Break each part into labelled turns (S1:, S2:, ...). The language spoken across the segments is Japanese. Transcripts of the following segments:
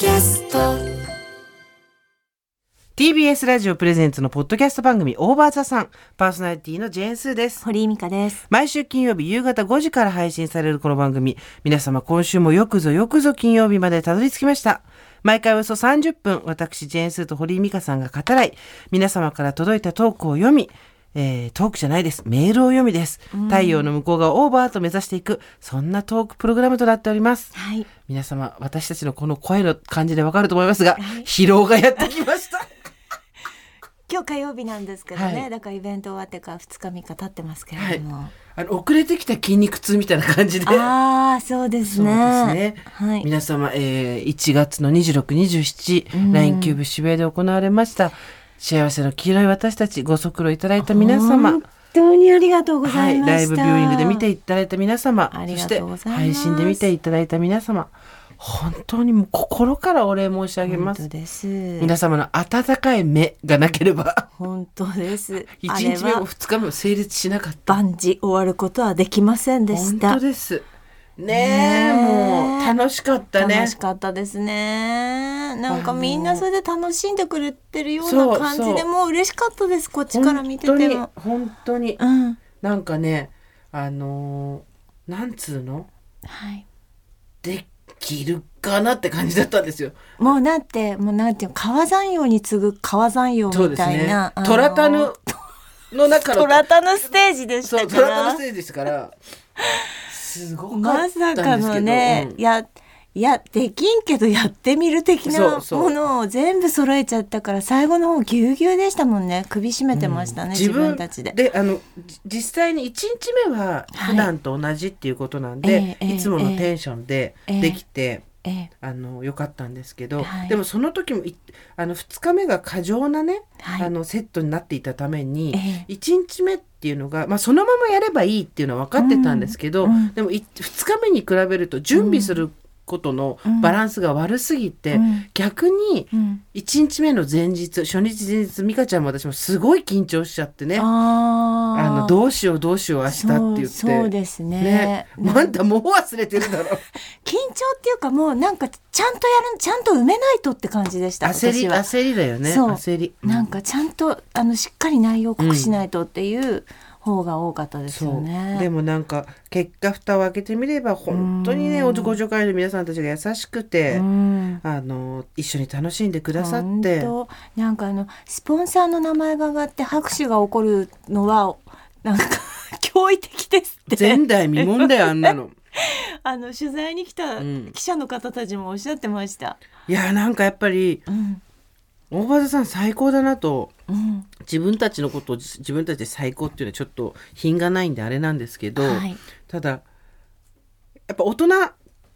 S1: キャスト。
S2: TBS ラジオプレゼンツのポッドキャスト番組オーバーザさん。パーソナリティのジェーンスーです。
S3: 堀井美香です。
S2: 毎週金曜日夕方5時から配信されるこの番組。皆様今週もよくぞよくぞ金曜日までたどり着きました。毎回およそ30分私ジェーンスーと堀井美香さんが語らい皆様から届いたトークを読みえートークじゃないです。メールを読みです。太陽の向こう側オーバーと目指していく、そんなトークプログラムとなっております。
S3: はい。
S2: 皆様、私たちのこの声の感じでわかると思いますが、疲労がやってきました。
S3: 今日火曜日なんですけどね、
S2: はい
S3: だからイベント終わってから2日3日経ってますけれども。
S2: あの、遅れてきた筋肉痛みたいな感じで。
S3: ああ、そうです
S2: そう
S3: ね。
S2: ですね。
S3: はい。
S2: 皆様、えー、1月の26、27、
S3: うん
S2: LINE キューブ渋谷で行われました。幸せの黄色い私たち、ご足労いただいた皆様。
S3: 本当にありがとうござ
S2: はいい、
S3: ました。
S2: ライブビューイングで見ていただいた皆様、そして配信で見ていただいた皆様、本当にもう心からお礼申し上げます。
S3: 本当です。
S2: 皆様の温かい目がなければ、
S3: 本当です。
S2: 1
S3: あれ
S2: 日目も
S3: は
S2: 2日目も成立しなかった。
S3: 万事終わることはできませんでし
S2: 本
S3: た。
S2: 当です。ねえ、もう楽しかったね
S3: 楽し。かったですね。なんかみんなそれで楽しんでくれてるような感じでもう嬉しかったです。こっちから見てても。
S2: 本当に、本当に
S3: うん。
S2: なんかね、あのーなんつうの？
S3: はい。
S2: できるかなって感じだったんですよ。
S3: もうだってもうなんていうの川山陽に次ぐ川山陽みたいな。。
S2: トラタヌの中の
S3: トラタヌステージでし
S2: そう、
S3: たか
S2: トラタヌ
S3: ら
S2: ステージですから、すごかった
S3: ま
S2: んですけど。
S3: さかのね、
S2: うん。
S3: いやいやできんけどやってみる的
S2: そ
S3: なものを全部揃えちゃったから最後の方ぎゅうぎゅうでしたもんね。首絞めてましたね、自分たちで。
S2: であのじ実際に1日目は普段と同じっていうことなんで、
S3: ええ
S2: い、つものテンションで
S3: ええ。
S2: できて、
S3: ええ
S2: あの良かったんですけど、
S3: はい。
S2: でもその時もいあの2日目が過剰なね、
S3: はい。
S2: あのセットになっていたために、
S3: え
S2: 1日目っていうのが、まあ、そのままやればいいっていうのは分かってたんですけど、
S3: うんうん
S2: でも2日目に比べると準備することのバランスが悪すぎて、
S3: うん。
S2: 逆に
S3: うん。
S2: 1日目の前日初日前日美香ちゃんも私もすごい緊張しちゃってね。
S3: あ
S2: のどうしようどうしよう明日って言って。
S3: そうですね。
S2: ね。あんたもう忘れてるだろ。
S3: 緊張っていうかもうなんかちゃんとやるちゃんと埋めないとって感じでした
S2: 焦り焦りだよね
S3: そう。
S2: 焦り。
S3: なんかちゃんとあのしっかり内容を濃くしないとっていう方が多かったですよね。
S2: でもなんか結果蓋を開けてみれば本当にね
S3: うん。
S2: おご助会の皆さんたちが優しくて、
S3: うん。
S2: あの一緒に楽しんでくださって。
S3: なんかあのスポンサーの名前が上がって拍手が起こるのはなんか 驚異的ですって。
S2: 前代未聞だよあんなの。
S3: あの取材に来た
S2: うん。
S3: 記者の方たちもおっしゃってました。
S2: いやなんかやっぱり
S3: うん。
S2: 大場さん最高だなと。
S3: うん
S2: 自分たちのことを自自分たちで最高っていうのはちょっと品がないんであれなんですけど、
S3: はい
S2: ただやっぱ大人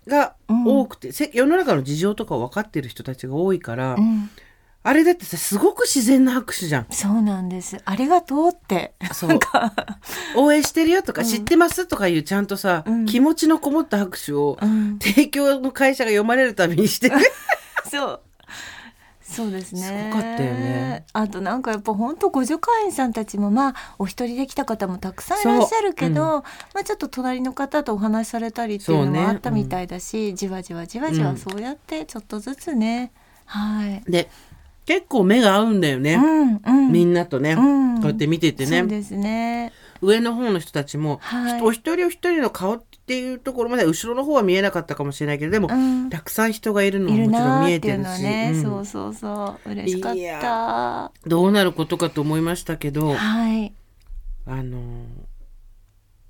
S2: が多くて、せ世の中の事情とかを分かってる人たちが多いから、
S3: うん
S2: あれだってさすごく自然な拍手じゃん。
S3: そうなんです。ありがとうって。
S2: そう応援してるよとか知ってますとかいうちゃんとさ、
S3: うん
S2: 気持ちのこもった拍手を、
S3: うん、
S2: 提供の会社が読まれるためにしてる。
S3: そう。そうですね。
S2: すごかったよね。
S3: あとなんかやっぱ本当ご助会員さんたちもまあお一人で来た方もたくさんいらっしゃるけど、
S2: そう
S3: まあちょっと隣の方とお話しされたりっていうのもあったみたいだし、じわじわじわじ
S2: うん
S3: わそうやってちょっとずつね、はい。
S2: で結構目が合うんだよね、
S3: うんうん。
S2: みんなとね、
S3: うん
S2: こうやって見ててね
S3: そうですね。
S2: 上の方の人たちも、
S3: はい
S2: お一人お一人の顔っていうところまで後ろの方は見えなかったかもしれないけどでも、
S3: うん。
S2: たくさん人がいるのももちろん見えてるし、
S3: ね、
S2: うん
S3: そうそうそう嬉しかった。
S2: どうなることかと思いましたけど、
S3: はい。
S2: あの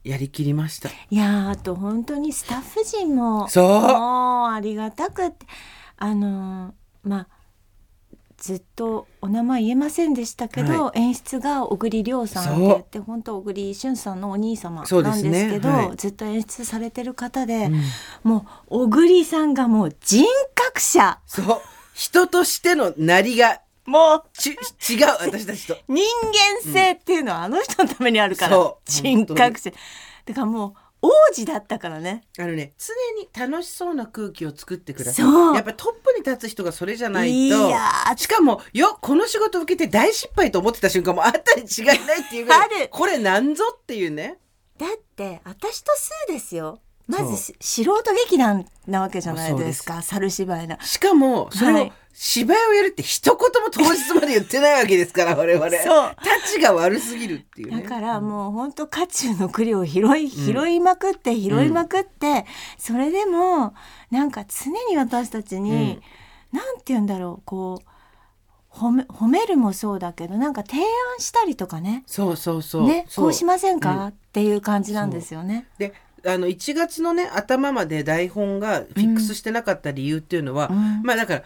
S2: やりきりました。
S3: いやーあと本当にスタッフ陣も
S2: そう
S3: もうありがたくってあのーまあずっとお名前言えませんでしたけど、
S2: は
S3: 演出が小栗亮さんって言って本当小栗旬さんのお兄様なんですけど
S2: ねはい。
S3: ずっと演出されてる方で、
S2: うん。
S3: もう小栗さんがもう人格者。
S2: そう。人としてのなりが
S3: もう
S2: ち違う私たちと。
S3: 人間性っていうのはあの人のためにあるから、
S2: そう。
S3: 人格者。だからもう王子だったからね。
S2: あのね常に楽しそうな空気を作ってください。
S3: そう。
S2: やっぱりトップに立つ人がそれじゃない
S3: い
S2: と。しかもよこの仕事受けて大失敗と思ってた瞬間もあったに違いないっていうぐらい
S3: ある。
S2: これなんぞっていうね。
S3: だって私とスーですよ。まずし素人劇団なわけじゃないですか猿芝居な
S2: しかもそれを
S3: はい
S2: 芝居をやるって一言も当日まで言ってないわけですから 我々。
S3: そう。
S2: タチが悪すぎるっていうね。
S3: だからもう本当渦中の栗を拾い拾いまくって拾いまくって、それでもなんか常に私たちに、なんて言うんだろうこう褒め褒めるもそうだけどなんか提案したりとかね。
S2: そうそうそう。
S3: ねこうしませんか、
S2: うん
S3: っていう感じなんですよね。
S2: であの1月のね頭まで台本がフィックスしてなかった理由っていうのは、
S3: うん。
S2: まあだから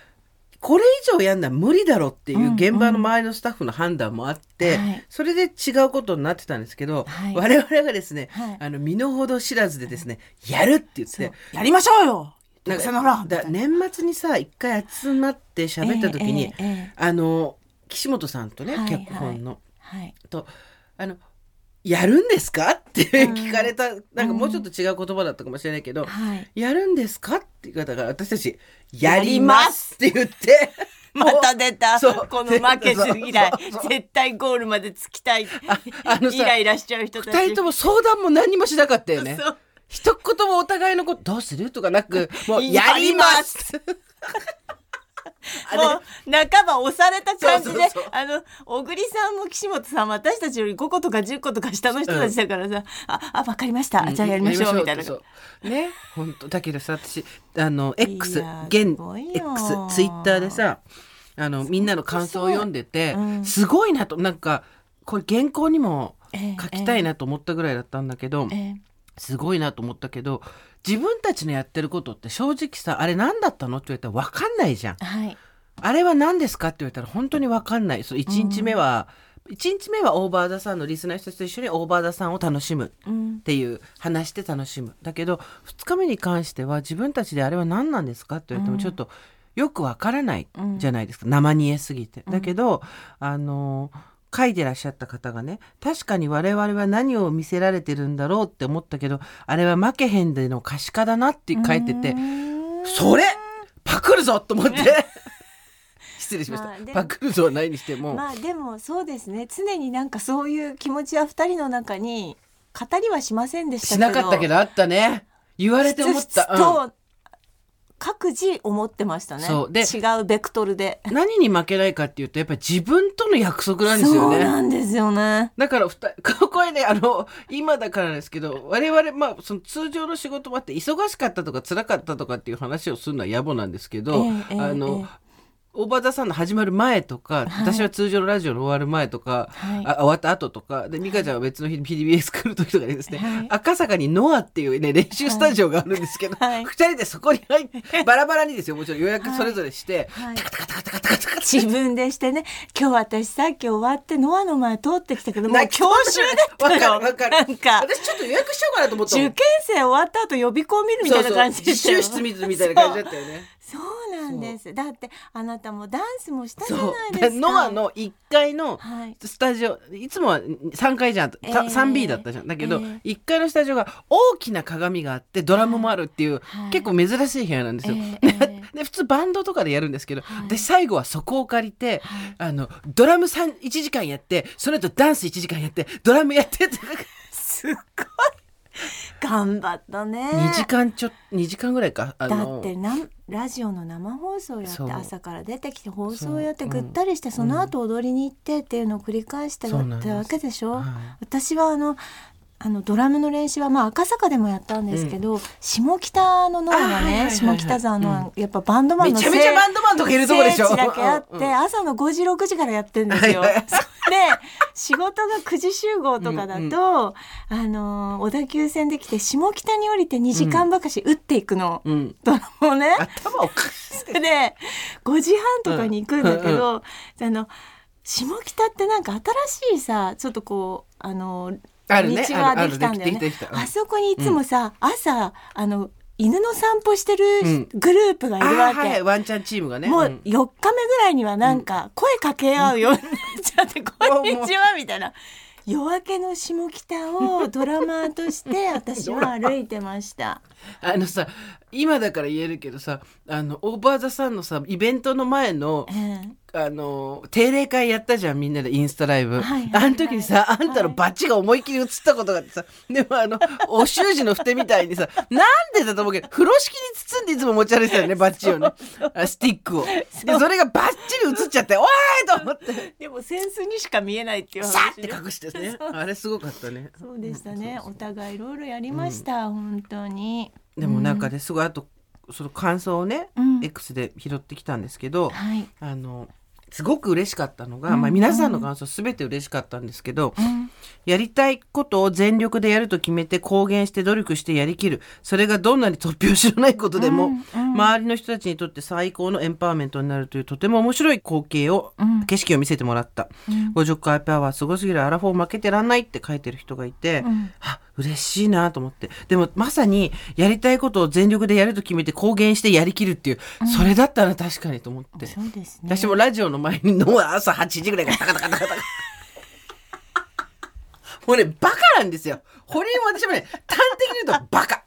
S2: これ以上やんのは無理だろうっていう
S3: うん
S2: 現場の周りのスタッフの判断もあって、
S3: はい。
S2: それで違うことになってたんですけど、
S3: はい。
S2: 我々がですね、
S3: はい。
S2: あの身の程知らずでですねやるって言って
S3: やりましょうよ。
S2: なんかだ年末にさ一回集まって喋った時に、
S3: ええええ
S2: あの岸本さんとね、
S3: はい。
S2: 脚本の。
S3: はい。
S2: とあのやるんですか？って
S3: うん
S2: 聞かれた、なんかもうちょっと違う言葉だったかもしれないけど、
S3: はい。
S2: やるんですか？って言う方が私たち「やります」って言って
S3: また出た。この負けず嫌い。絶対ゴールまでつきたい。
S2: あのさ
S3: イライラしちゃう人たち。
S2: 二人とも相談も何もしなかったよね。一言もお互いのことどうする？とかなく もう
S3: や
S2: やり
S3: りま
S2: ます
S3: も。う半ば押された感じであの小栗さんも岸本さんも私たちより5個とか10個とか下の人たちだからさ「ああ分かりました、じゃあやりましょう」みたいな。
S2: ね本当だけどさ私あの X 現 X ツイッターでさあのみんなの感想を読んでて、
S3: うん。
S2: すごいなとなんかこれ原稿にも
S3: ええ
S2: 書きたいなと思ったぐらいだったんだけど、
S3: ええ。
S2: すごいなと思ったけど自分たちのやってることって正直さあれ何だったの？って言われたら分かんないじゃん。
S3: はい。
S2: あれは何ですか？って言われたら本当に分かんない。そう1日目は、一1日目はオーバーザさんのリスナーの人と一緒にオーバーザさんを楽しむ
S3: うん。
S2: っていう話して楽しむ。だけど2日目に関しては自分たちであれは何なんですか？って言われてもちょっとよくわからないじゃないですか、生煮えすぎて。だけど、あの書いてらっしゃった方がね確かに我々は何を見せられてるんだろうって思ったけどあれは負けへんでの可視化だなって書いててそれパクるぞと思って。失礼しました、
S3: まあ
S2: パクるぞはないにしても、
S3: まあでもそうですね。常になんかそういう気持ちは二人の中に語りはしませんでした
S2: し
S3: けど。
S2: なかったけどあったね。言われて思った。うん。
S3: と各自思ってましたね。
S2: そう。で
S3: 違うベクトルで。
S2: 何に負けないかっていうとやっぱり自分との約束なんですよ
S3: そう
S2: ね。
S3: なんですよね。
S2: だから二人 これねあの今だからですけど我々まあその通常の仕事もあって忙しかったとか辛かったとかっていう話をするのは野暮なんですけど、
S3: ええええ
S2: あの、
S3: え
S2: オーバーザさんの始まる前とか、私は通常のラジオの終わる前とか、
S3: はい。
S2: あ終わった後とかで美香ちゃんは別の日に PBS 来る時とかにですね、
S3: はい。
S2: 赤坂にノアっていうね練習スタジオがあるんですけど、二
S3: はい。
S2: 人でそこに入ってバラバラにですよ。もちろん予約それぞれして、
S3: はい。
S2: タカタカタカタカタカタカ
S3: 自分でしてね今日私さっき終わってノアの前通ってきたけどもう教習だったよ
S2: わかるわかる
S3: なんか
S2: 私ちょっと予約しようかなと思った
S3: 受験生終わった後予備校見るみたいな感じでしたよ
S2: そうそう実習室見るみたいな感じだったよね
S3: そうなんです。だってあなたもダンスもしたじゃ
S2: そ
S3: ないうですか。
S2: ノアの1階の
S3: はい。
S2: スタジオいつもは3階じゃん、
S3: ええ
S2: 3B だったじゃん。だけど、
S3: え
S2: 1階のスタジオが大きな鏡があってドラムもあるっていう、
S3: はい。
S2: 結構珍しい部屋なんですよ、
S3: え ええ
S2: で普通バンドとかでやるんですけど、
S3: はい。
S2: 私最後はそこを借りて、
S3: はい。
S2: あのドラム3 1時間やってその後ダンス1時間やってドラムやってって。
S3: すっごい頑張ったね。
S2: 2時間ちょ2時間ぐらいか？あ
S3: だ
S2: の
S3: ってなんラジオの生放送やって朝から出てきて放送やってぐったりしてその後踊りに行ってっていうのを繰り返してたわけでしょ？
S2: はい
S3: 私はあのあのドラムの練習はまあ赤坂でもやったんですけど、下北のノアがね下北沢のやっぱバンドマンの
S2: めちゃめちゃバンドマンとかいるとこでしょ？
S3: だけあって、
S2: うんうん
S3: 朝の5時6時からやってるんですよ。で仕事が9時集合とかだと、あの小田急線で来て下北に降りて2時間ばかし打っていくの、
S2: うん。
S3: ドラムをね。
S2: 頭おかしい。
S3: で5時半とかに行くんだけど、あの下北ってなんか新しいさちょっとこうあの
S2: あるね
S3: 道ができたんだよね。
S2: あ
S3: そこにいつもさ、朝あの犬の散歩してる
S2: うん。
S3: グループがいるわけ、
S2: あーはいワンチャンチームがね。
S3: もう
S2: うん。
S3: 4日目ぐらいにはなんか声かけ合うようになっちゃって「こんにちは」みたいな。夜明けの下北をドラマーとして私は歩いてました。
S2: あのさ今だから言えるけどさあのオーバーザさんのさイベントの前の
S3: え
S2: あの定例会やったじゃんみんなでインスタライブ、
S3: はいはいはい
S2: あの時にさあんたのバッチが思いっきり映ったことがあってさ、でもあのお習字のふてみたいにさなんでだと思うけど風呂敷に包んでいつも持ち歩いてたよね バッチをね。あスティックを。でそれがバッチリ映っちゃっておーいと思って。
S3: でもセンスにしか見えないっていう話
S2: ーって隠してね。あれすごかったね。
S3: そうでしたね。お互いいろいろやりました、本当に。
S2: でもなんかねすごいあとその感想をね、
S3: うん。
S2: X で拾ってきたんですけど、
S3: はい。
S2: あのすごく嬉しかったのが、
S3: うん。
S2: まあ、皆さんの感想すべて嬉しかったんですけど、
S3: うん。
S2: やりたいことを全力でやると決めて公言して努力してやりきる。それがどんなに突拍子のないことでも、
S3: うん。うん。
S2: 周りの人たちにとって最高のエンパワーメントになるというとても面白い光景を、
S3: うん。
S2: 景色を見せてもらった、
S3: うん。
S2: 50回パワーすごすぎるアラフォー負けてらんないって書いてる人がいて、
S3: うん。
S2: あ嬉しいなと思ってでもまさにやりたいことを全力でやると決めて公言してやりきるっていう、それだったら確かにと思って。
S3: そうですね。
S2: 私もラジオの前にの朝8時ぐらいからタカタカタカタカ。もうね、バカなんですよ。堀井も私もね、端的に言うとバカ。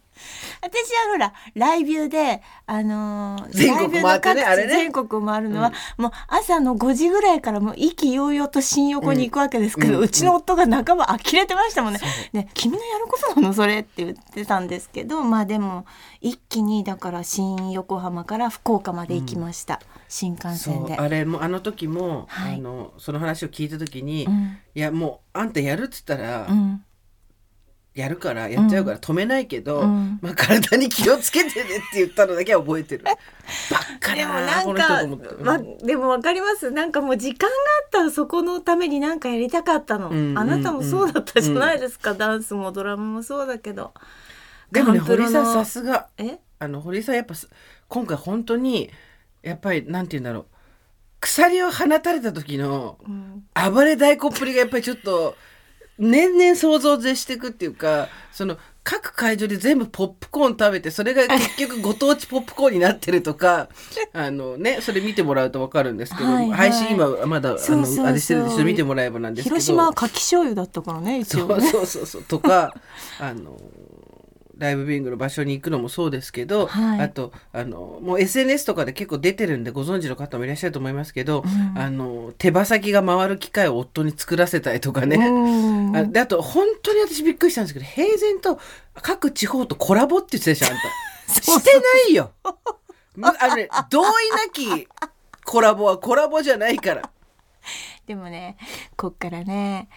S3: 私はほらライビューであのー
S2: 全国回ってねあれね。
S3: 全国を回るのは、もう朝の5時ぐらいからもう意気揚々と新横に行くわけですけど、
S2: う
S3: うんちの夫が半ば呆れてましたもんね。ね君のやることなのそれって言ってたんですけどまあでも一気にだから新横浜から福岡まで行きました、新幹
S2: そう
S3: 線で。
S2: あれもあの時も、
S3: はい。
S2: あのその話を聞いた時に、い
S3: うん。
S2: やもうあんたやるっつったら、
S3: うん
S2: やるからやっちゃうから止めないけど、
S3: うん。
S2: まあ体に気をつけてねって言ったのだけは覚えてる。ばっか
S3: でも
S2: だな
S3: なんか
S2: この人と思って。
S3: わでもわかります。なんかもう時間があったらそこのためになんかやりたかったの、
S2: うん
S3: あなたもそうだったじゃないですか、ダンスもドラムもそうだけど。
S2: でもね堀さんさすが。
S3: え？
S2: あの堀井さんやっぱす今回本当にやっぱりなんて言うんだろう。鎖を放たれた時の
S3: うん。
S2: 暴れ大根っぷりがやっぱりちょっと年々想像を絶していくっていうかその各会場で全部ポップコーン食べてそれが結局ご当地ポップコーンになってるとか あのねそれ見てもらうと分かるんですけど、
S3: はいはい。
S2: 配信今まだあの
S3: そうそうそう。
S2: あれしてるんでちょっと見てもらえばなんですけど。
S3: 広島は柿醤油だったからね一
S2: そう
S3: 応ね
S2: そうそうそう。とか あのライブビューイングの場所に行くのもそうですけど、
S3: はい
S2: あとあのもう SNS とかで結構出てるんでご存知の方もいらっしゃると思いますけど、
S3: うん
S2: あの手羽先が回る機械を夫に作らせたりとかね、
S3: うん
S2: あであと本当に私びっくりしたんですけど平然と各地方とコラボって言ってたでしょあんた。してないよ。むあのね同意なき コラボはコラボじゃないから。
S3: でもねこっからね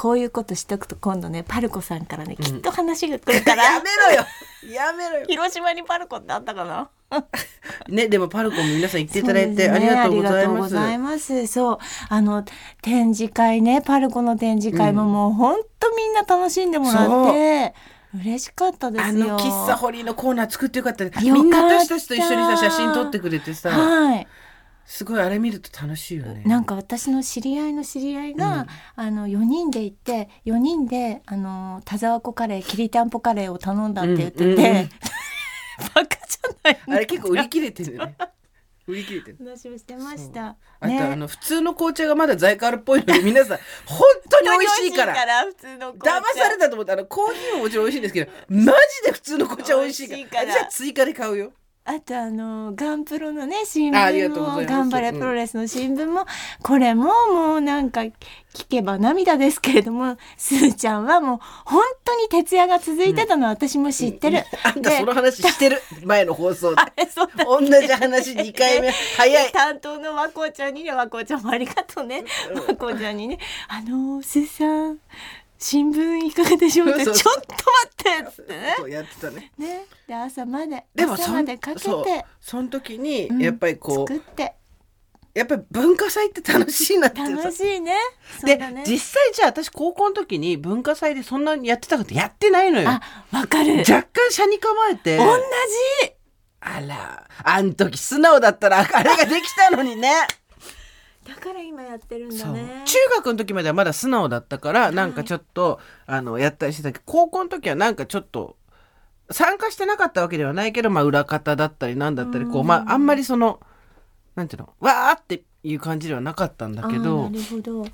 S3: こういうことしとくと今度ねパルコさんからねきっと話が来るから、
S2: やめろよ。やめろよ。
S3: 広島にパルコってあったかな？
S2: ねでもパルコも皆さん行っていただいて、
S3: そうですね
S2: ありがとうござい
S3: ありがとう
S2: ます。
S3: ございます。そう。あの展示会ねパルコの展示会ももう本当みんな楽しんでもらって嬉しかったです
S2: あ
S3: よ
S2: の喫茶堀のコーナー作ってよかったね。
S3: よかった。
S2: みんな私たちと一緒にさ写真撮ってくれてさ、
S3: はい
S2: すごいあれ見ると楽しいよね。
S3: なんか私の知り合いの知り合いが、あの4人で行って4人であの田沢湖カレーきりたんぽカレーを頼んだって言ってて、
S2: うんうんうん
S3: バカじゃない
S2: あれ結構売り切れてるよね。売り切れてる。
S3: 話をしてました。
S2: あと、あの普通の紅茶がまだ在庫あるっぽいので皆さん 本当に美味しいから。
S3: 普通の
S2: 騙されたと思ったあのコーヒーももちろん美味しいんですけどマジで普通の紅茶美味しいから
S3: から
S2: じゃあ追加で買うよ
S3: あとあのガンプロのね新聞も頑張れプロレスの新聞も、これももうなんか聞けば涙ですけれども すーちゃんはもう本当に徹夜が続いてたのは私も知ってる。
S2: あんたその話してる。前の放送で。同じ話2回目。早い。
S3: 担当の和光ちゃんにね和光ちゃんもありがとうね。和光ちゃんにね「あのーすーさん新聞いかがでしょう?」って「ちょっと待って」っつってね。
S2: そうやってたね。
S3: ね。で朝まで朝
S2: でもそん
S3: までかけて
S2: その時に
S3: うん。
S2: やっぱりこう、
S3: 作って。
S2: やっぱり文化祭って楽しいなってさ
S3: 楽しいね。
S2: で、実際じゃあ私高校の時に文化祭でそんなにやってたかってやってないのよ。
S3: あわかる。
S2: 若干車に構えて。
S3: 同じ。
S2: あらあん時素直だったらあれができたのにね
S3: だから今やってるんだね。
S2: 中学の時まではまだ素直だったからなんかちょっと、あのやったりしてたけど高校の時はなんかちょっと参加してなかったわけではないけど、まあ、裏方だったりなんだったりこう、
S3: うん
S2: まあ、あんまりそのなんていうのわーっていう感じではなかったんだけ
S3: あ
S2: ど
S3: ーなるほど。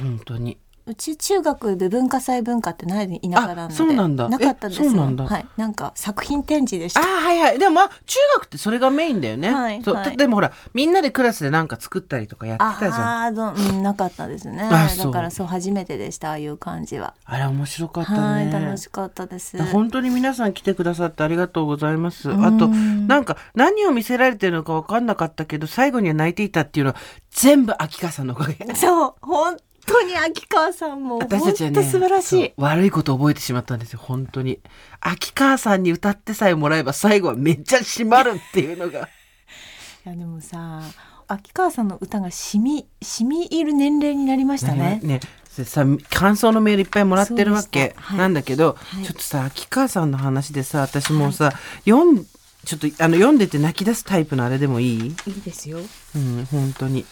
S2: 本当に
S3: うち中学で文化祭文化ってない田舎なの
S2: あ
S3: で
S2: そうなんだ。
S3: なかったです
S2: えそうなんだ。
S3: はい。なんか作品展示でした。
S2: あはいはい。でもまあ中学ってそれがメインだよね、
S3: はいはい。
S2: でもほらみんなでクラスでなんか作ったりとかやってたじゃん。あ
S3: うんなかったですね。
S2: あそう。
S3: だからそう初めてでしたああいう感じは。
S2: れ面白かったね。
S3: はい楽しかったです。
S2: 本当に皆さん来てくださってありがとうございます。
S3: ん。
S2: あと、なんか何を見せられてるのか分かんなかったけど、最後には泣いていたっていうのは全部秋川さんのおかげ。
S3: そう本当に秋川さんも本
S2: 私たちはね
S3: 当素晴らしい。
S2: 悪いこと覚えてしまったんですよ本当に。秋川さんに歌ってさえもらえば最後はめっちゃ締まるっていうのが。
S3: いやでもさ秋川さんの歌がしみしみ入る年齢になりましたね。
S2: ねでさ感想のメールいっぱいもらってるわけなんだけど、
S3: はい。
S2: ちょっとさ秋川さんの話でさ私もうさ、読んちょっとあの読んでて泣き出すタイプのあれでもいい？
S3: いいですよ。
S2: うん本当に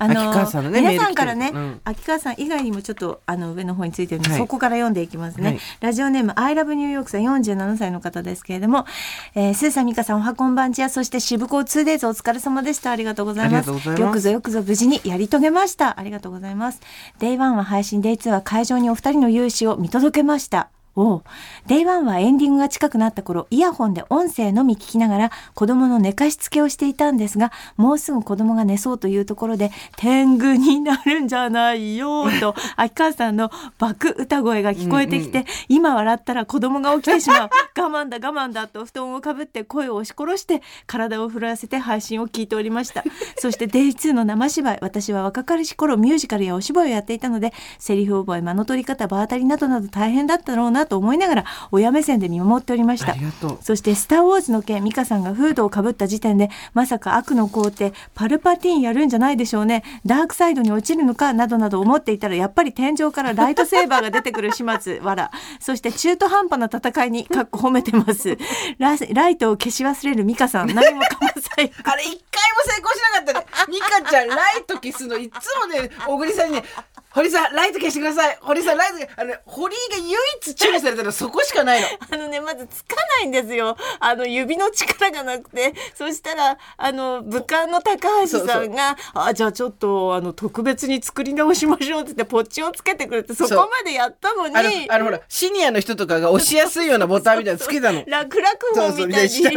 S3: あ
S2: のね
S3: 皆さんからね、
S2: うん。
S3: 秋川さん以外にもちょっとあの上の方についてるので、
S2: はい。
S3: そこから読んでいきますね、
S2: はい。
S3: ラジオネームアイラブニューヨークさん47歳の方ですけれども、えー、スーさん美香さんおはこんばんちやそして渋港 2days お疲れ様でした。ありがとうございます。
S2: ありがとうございます。
S3: よくぞよくぞ無事にやり遂げました。ありがとうございます。Day1 は配信 Day2 は会場にお二人の勇姿を見届けましたおう。Day1 はエンディングが近くなった頃イヤホンで音声のみ聞きながら子供の寝かしつけをしていたんですがもうすぐ子供が寝そうというところで天狗になるんじゃないよと 秋川さんの爆歌声が聞こえてきて、今笑ったら子供が起きてしまう。我慢だ我慢だと布団をかぶって声を押し殺して体を震わせて配信を聞いておりました。そして Day2 の生芝居私は若かりし頃ミュージカルやお芝居をやっていたのでセリフ覚え間の取り方場当たりなどなど大変だったろうなと思いながら親目線で見守っておりました。
S2: ありがとう。
S3: そして「スター・ウォーズ」の件美香さんがフードをかぶった時点でまさか悪の皇帝パルパティーンやるんじゃないでしょうね。ダークサイドに落ちるのかなどなど思っていたらやっぱり天井からライトセーバーが出てくる始末わらそして中途半端な戦いにかっこ褒めてます。ラライトを消し忘れる美香さん。何もかも最高
S2: あれ一回も成功しなかったね。ミカちゃんライト消すのいつもね、小栗さんにね、堀さんライト消してください。堀さんライト消あのね堀井が唯一注意されたのはそこしかないの。
S3: あのねまずつかないんですよ。あの指の力がなくて。そしたらあの武漢の高橋さんが「あじゃあちょっとあの特別に作り直しましょう」って言ってポッチをつけてくれてそこまでやったのに。
S2: あのほらシニアの人とかが押しやすいようなボタンみたいなのつけたの。
S3: 楽々もみたいにして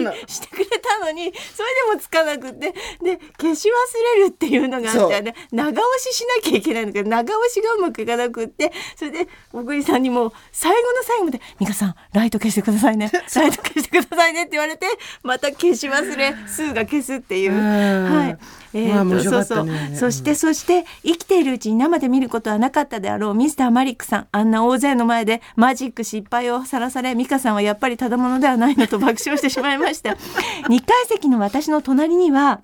S3: くれたのにそれでもつかなくて。で消し忘れるっていうのがあってね長押ししなきゃいけないんだけど長押しがうまくいかなくってそれで小栗さんにもう最後の最後まで「美香さんライト消してくださいね。ライト消してくださいね」って言われてまた消し忘れスーが消すっていう。
S2: うん。
S3: はい。えそうそう。そしてそして生きているうちに生で見ることはなかったであろうミスターマリックさんあんな大勢の前でマジック失敗をさらされ美香さんはやっぱりただものではないのと爆笑してしまいました。2階席の私の隣には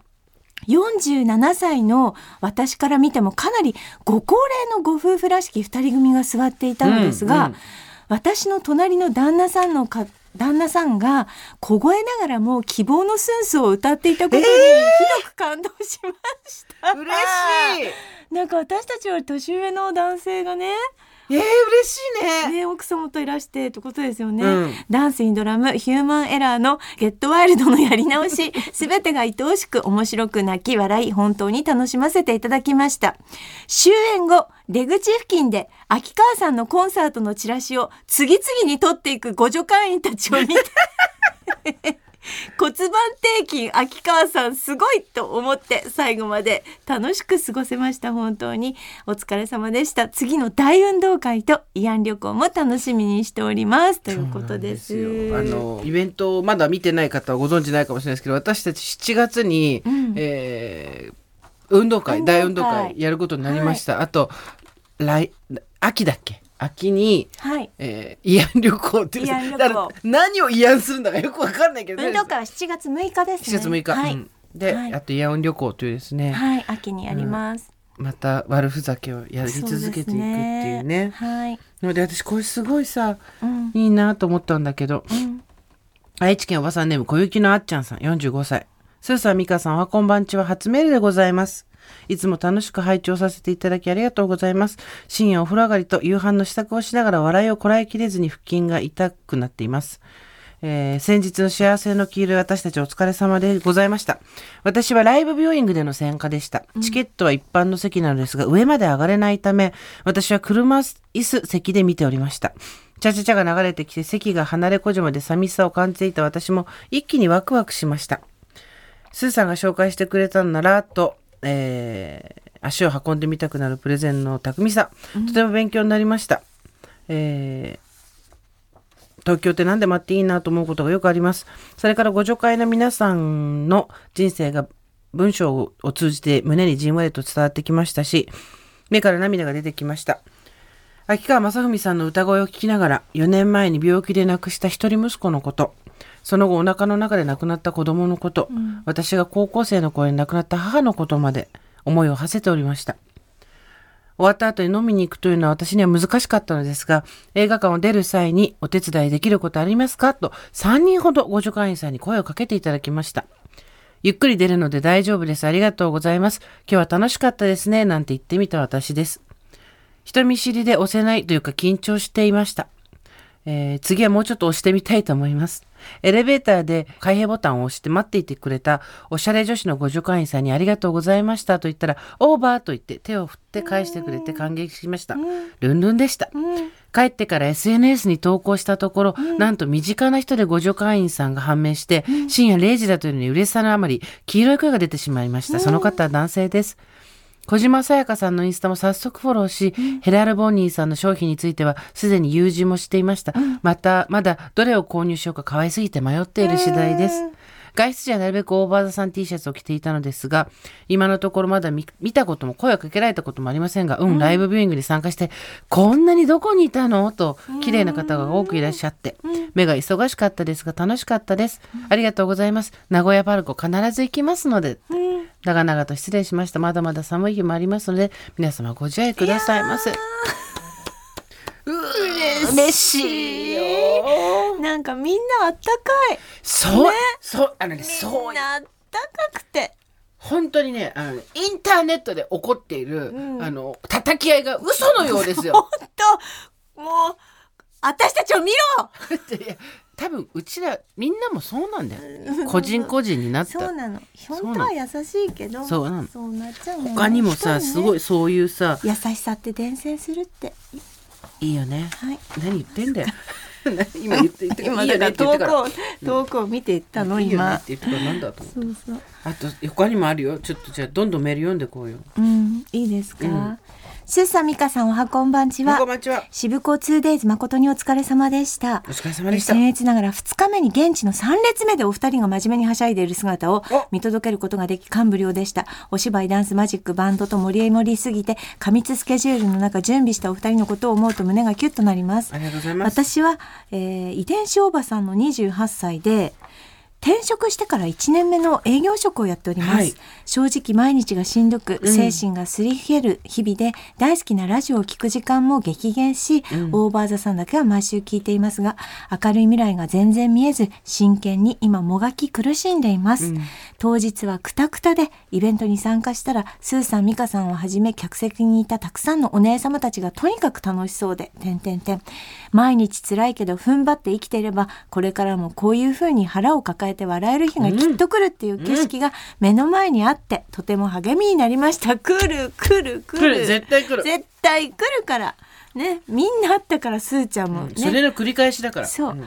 S3: 47歳の私から見てもかなりご高齢のご夫婦らしき2人組が座っていたのですが、
S2: うんうん
S3: 私の隣の旦那さんのか旦那さんが小声ながらも希望のスンスを歌っていたことにひどく感動しました。
S2: 嬉しい。
S3: なんか私たちより年上の男性がね
S2: えー、嬉しいね。
S3: ね、奥様といらしてってことですよね、
S2: うん。
S3: ダンスインドラムヒューマンエラーのゲットワイルドのやり直し すべてが愛おしく面白く泣き笑い本当に楽しませていただきました。終演後出口付近で秋川さんのコンサートのチラシを次々に取っていく互助会員たちを見て 骨盤底筋秋川さんすごいと思って最後まで楽しく過ごせました本当にお疲れ様でした次の大運動会と慰安旅行も楽しみにしておりますということです。
S2: あのイベントをまだ見てない方はご存知ないかもしれないですけど私たち7月に、
S3: ん。
S2: えー運動会
S3: 運動会。
S2: 大運動会やることになりました、あと来秋だっけ？秋に、
S3: はい。
S2: えー、慰安旅行っていう
S3: 慰安旅行。
S2: だから何を慰安するんだかよくわかんないけど
S3: 運動会は7月6日です
S2: 7
S3: ね
S2: 月6日、
S3: はい、
S2: うんで、
S3: はい。
S2: あと慰安旅行というですね、
S3: はい、秋にやります、
S2: また悪ふざけをやり続けていくっていうね。
S3: はい、
S2: ので私これすごいさ
S3: うん。
S2: いいなと思ったんだけど、
S3: うん。
S2: 愛知県おばさんネーム小雪のあっちゃんさん45歳。スーさん美香さんはこんばんちは。初メールでございますいつも楽しく拝聴させていただきありがとうございます深夜お風呂上がりと夕飯の支度をしながら笑いをこらえきれずに腹筋が痛くなっていますえー先日の幸せの黄色い私たちお疲れ様でございました。私はライブビューイングでの参加でした。チケットは一般の席なのですが、上まで上がれないため、私は車椅子席で見ておりました。チャチャチャが流れてきて席が離れ小島で寂しさを感じていた私も一気にワクワクしました。スーさんが紹介してくれたのなら、と、えー足を運んでみたくなるプレゼンの巧みさ、とても勉強になりました。えー東京って何でもあっていいなと思うことがよくあります。それからご助会の皆さんの人生が文章を通じて胸にじんわりと伝わってきましたし、目から涙が出てきました。秋川雅史さんの歌声を聞きながら、4年前に病気で亡くした一人息子のこと、その後お腹の中で亡くなった子供のこと、私が高校生の頃に亡くなった母のことまで思いを馳せておりました。終わった後に飲みに行くというのは私には難しかったのですが、映画館を出る際にお手伝いできることありますか？と3人ほどご助会員さんに声をかけていただきました。ゆっくり出るので大丈夫です。ありがとうございます。今日は楽しかったですね。なんて言ってみた私です。人見知りで押せないというか緊張していました。えー次はもうちょっと押してみたいと思います。エレベーターで開閉ボタンを押して待っていてくれたおしゃれ女子のご助会員さんにありがとうございましたと言ったら、オーバーと言って手を振って返してくれて感激しました。ルンルンでした。帰ってから SNS に投稿したところ、なんと身近な人でご助会員さんが判明して、深夜0時だというのに嬉しさのあまり黄色い声が出てしまいました。その方は男性です。小島さやかさんのインスタも早速フォローし、ヘラルボニーさんの商品についてはすでに友人もしていました。また、まだどれを購入しようか可愛すぎて迷っている次第です。外出時はなるべくオーバーザさん T シャツを着ていたのですが、今のところまだ見見たことも声をかけられたこともありませんが、うん、ライブビューイングに参加して、こんなにどこにいたの？と、綺麗な方が多くいらっしゃって、目が忙しかったですが楽しかったです。ありがとうございます。名古屋パルコ必ず行きますので、長々と失礼しました。まだまだ寒い日もありますので、皆様ご自愛くださいませ。嬉しいよ。
S3: なんかみんなあったかい
S2: そう、そう、あのね、そ
S3: み
S2: うん
S3: なあったかくて
S2: 本当にね、あのねインターネットで起こっている、
S3: うん
S2: あの、叩き合いが嘘のようですよ。
S3: ほんともう私たちを見ろ
S2: 多分うちらみんなもそうなんだよ。個人個人になった。
S3: そうなの。本
S2: の。
S3: 当は優しいけど
S2: そうなの。
S3: そうなっちゃう
S2: 他にもさ、すご
S3: い
S2: いそういうさ、
S3: 優しさって伝染するって。
S2: いいよね。
S3: はい。
S2: 何言ってんだよ。何今言って言って
S3: 今だから。遠く遠くを見てたの今
S2: って言ってからなんだと思って。
S3: そうそう。
S2: あと他にもあるよ。ちょっとじゃあどんどんメール読んでこうよ。
S3: うん。いいですか、
S2: うん
S3: スーさん美香さんおはこんばんちは
S2: こんにちは。
S3: 渋港 2days 誠にお疲れ様でした
S2: お疲れ様でした。
S3: 僭越ながら2日目に現地の3列目でお二人が真面目にはしゃいでいる姿を
S2: お
S3: 見届けることができ感無量でしたお芝居ダンスマジックバンドと盛り盛りすぎて過密スケジュールの中準備したお二人のことを思うと胸がキュッとなります
S2: ありがとうございます。
S3: 私は、えー遺伝子おばさんの28歳で転職してから1年目の営業職をやっております、
S2: はい。
S3: 正直毎日がしんどく
S2: うん。
S3: 精神がすり減る日々で、大好きなラジオを聞く時間も激減し、
S2: うん。
S3: オーバーザさんだけは毎週聞いていますが明るい未来が全然見えず真剣に今もがき苦しんでいます、
S2: うん。
S3: 当日はクタクタでイベントに参加したらスーさん美香さんをはじめ客席にいたたくさんのお姉様たちがとにかく楽しそうで点々点毎日辛いけど踏ん張って生きていればこれからもこういう風に腹を抱えて笑える日がきっと来るっていう景色が目の前にあってとても励みになりました来る来る来る
S2: 来る絶対来る。
S3: 絶対来るからねみんなあったからスーちゃんもね、
S2: それの繰り返しだから。
S3: そうん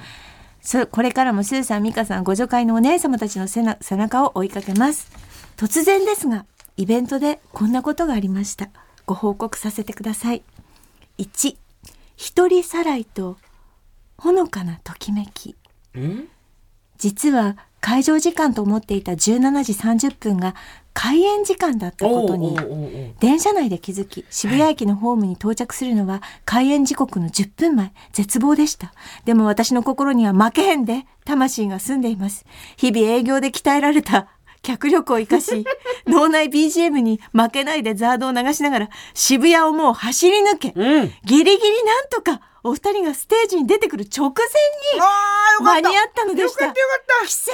S3: そうこれからもスーさん、ミカさん、ご助会のお姉様たちの背中を追いかけます。突然ですが、イベントでこんなことがありました。ご報告させてください。1、一人さらいとほのかなときめき。
S2: うん？
S3: 実は会場時間と思っていた17時30分が開演時間だったことに電車内で気づき渋谷駅のホームに到着するのは開演時刻の10分前絶望でした。でも私の心には負けへんで魂が住んでいます。日々営業で鍛えられた脚力を生かし 脳内 BGM に負けないでザードを流しながら渋谷をもう走り抜け
S2: うん。
S3: ギリギリなんとかお二人がステージに出てくる直前に間に合ったのでした。奇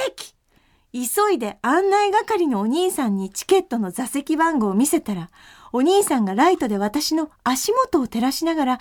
S3: 跡。急いで案内係のお兄さんにチケットの座席番号を見せたら、お兄さんがライトで私の足元を照らしながら、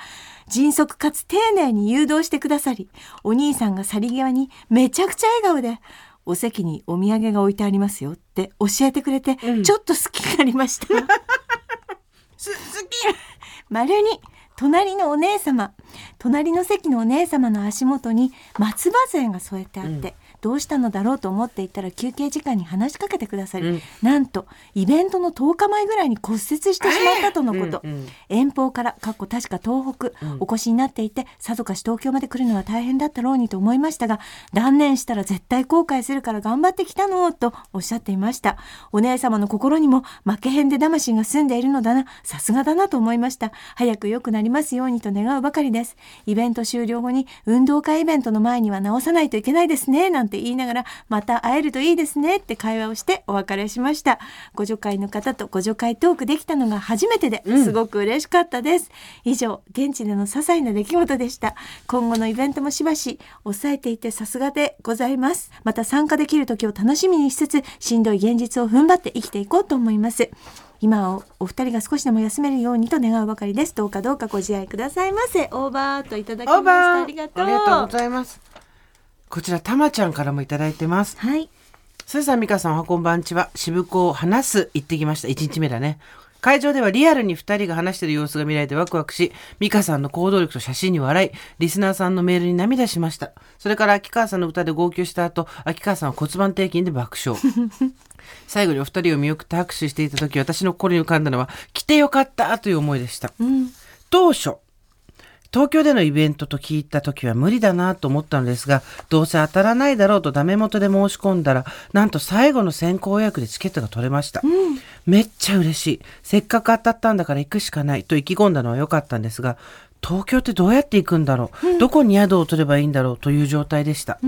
S3: 迅速かつ丁寧に誘導してくださり、お兄さんが去り際にめちゃくちゃ笑顔で、お席にお土産が置いてありますよって教えてくれて、
S2: うん。
S3: ちょっと好きになりました。
S2: す好き。
S3: 丸に隣のお姉様隣の席のお姉様の足元に松葉杖が添えてあって、どうしたのだろうと思っていたら休憩時間に話しかけてくださり、
S2: うん。
S3: なんとイベントの10日前ぐらいに骨折してしまったとのこと、
S2: うんうん。
S3: 遠方からかっこ確か東北、
S2: うん。
S3: お越しになっていてさぞかし東京まで来るのは大変だったろうにと思いましたが断念したら絶対後悔するから頑張ってきたのとおっしゃっていました。お姉様の心にも負けへんで魂が住んでいるのだなさすがだなと思いました。早く良くなりますようにと願うばかりです。イベント終了後に運動会イベントの前には直さないといけないですねなんて言いながらまた会えるといいですねって会話をしてお別れしました。ご助会の方とご助会トークできたのが初めてで
S2: うん。
S3: すごく嬉しかったです、以上現地での些細な出来事でした。今後のイベントもしばし抑えていてさすがでございます。また参加できる時を楽しみにしつつしんどい現実を踏ん張って生きていこうと思います。今をお二人が少しでも休めるようにと願うばかりです。どうかどうかご自愛くださいませ。オーバーといただきました。ありがとう
S2: ございますこちらたまちゃんからもいただいてます
S3: はい
S2: スーさん、ミカさん、おはこんばんちは。渋子を話す、行ってきました。1日目だね。会場ではリアルに2人が話している様子が見られてワクワクし、ミカさんの行動力と写真に笑い、リスナーさんのメールに涙しました。それから秋川さんの歌で号泣した後、秋川さんは骨盤底筋で爆笑。最後にお二人を見送って握手していた時、私の心に浮かんだのは、来てよかったという思いでした。
S3: うん
S2: 当初、東京でのイベントと聞いた時は無理だなと思ったのですが、どうせ当たらないだろうとダメ元で申し込んだら、なんと最後の先行予約でチケットが取れました。めっちゃ嬉しい。せっかく当たったんだから行くしかないと意気込んだのは良かったんですが、東京ってどうやって行くんだろう、どこに宿を取ればいいんだろうという状態でした。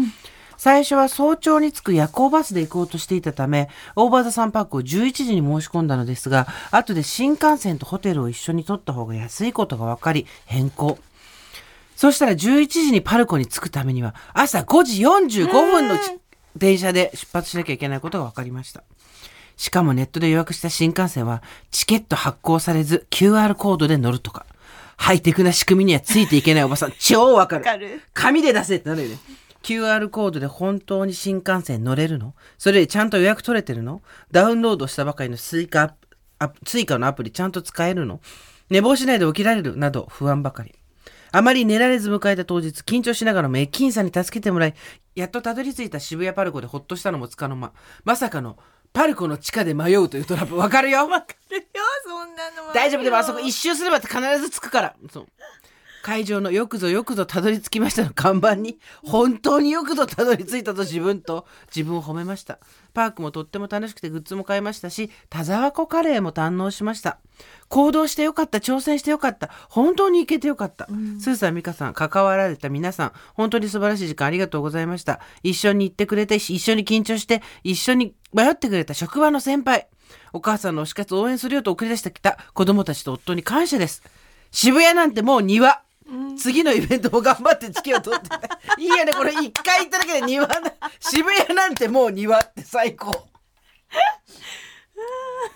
S2: 最初は早朝に着く夜行バスで行こうとしていたため、オーバーザサンパークを11時に申し込んだのですが、後で新幹線とホテルを一緒に取った方が安いことが分かり、変更。そしたら11時にパルコに着くためには、朝5時45分のち電車で出発しなきゃいけないことが分かりました。しかもネットで予約した新幹線は、チケット発行されず QR コードで乗るとか。ハイテクな仕組みにはついていけないおばさん、超わかる。
S3: わかる
S2: 紙で出せってなるよね。QR コードで本当に新幹線乗れるの？それでちゃんと予約取れてるの？ダウンロードしたばかりのスイカスイカのアプリちゃんと使えるの？寝坊しないで起きられる？など不安ばかり。あまり寝られず迎えた当日、緊張しながらも駅員さんに助けてもらい、やっとたどり着いた渋谷パルコでほっとしたのもつかの間。まさかの、パルコの地下で迷うというトラップ。わかるよ
S3: わかるよそんなのは
S2: 大丈夫でもあそこ一周すれば必ず着くから。そう。会場のよくぞよくぞたどり着きましたの看板に、本当によくぞたどり着いたと自分と自分を褒めました。パークもとっても楽しくてグッズも買いましたし、田沢湖カレーも堪能しました。行動してよかった、挑戦してよかった、本当に行けてよかった。スーさん、ミカさん、関わられた皆さん、本当に素晴らしい時間ありがとうございました。一緒に行ってくれて、一緒に緊張して、一緒に迷ってくれた職場の先輩。お母さんの推し活を応援するよと送り出してきた子供たちと夫に感謝です。渋谷なんてもう庭。次のイベントも頑張ってチケを取ってた。いいよね、これ一回行っただけで庭だ。渋谷なんてもう庭って最高。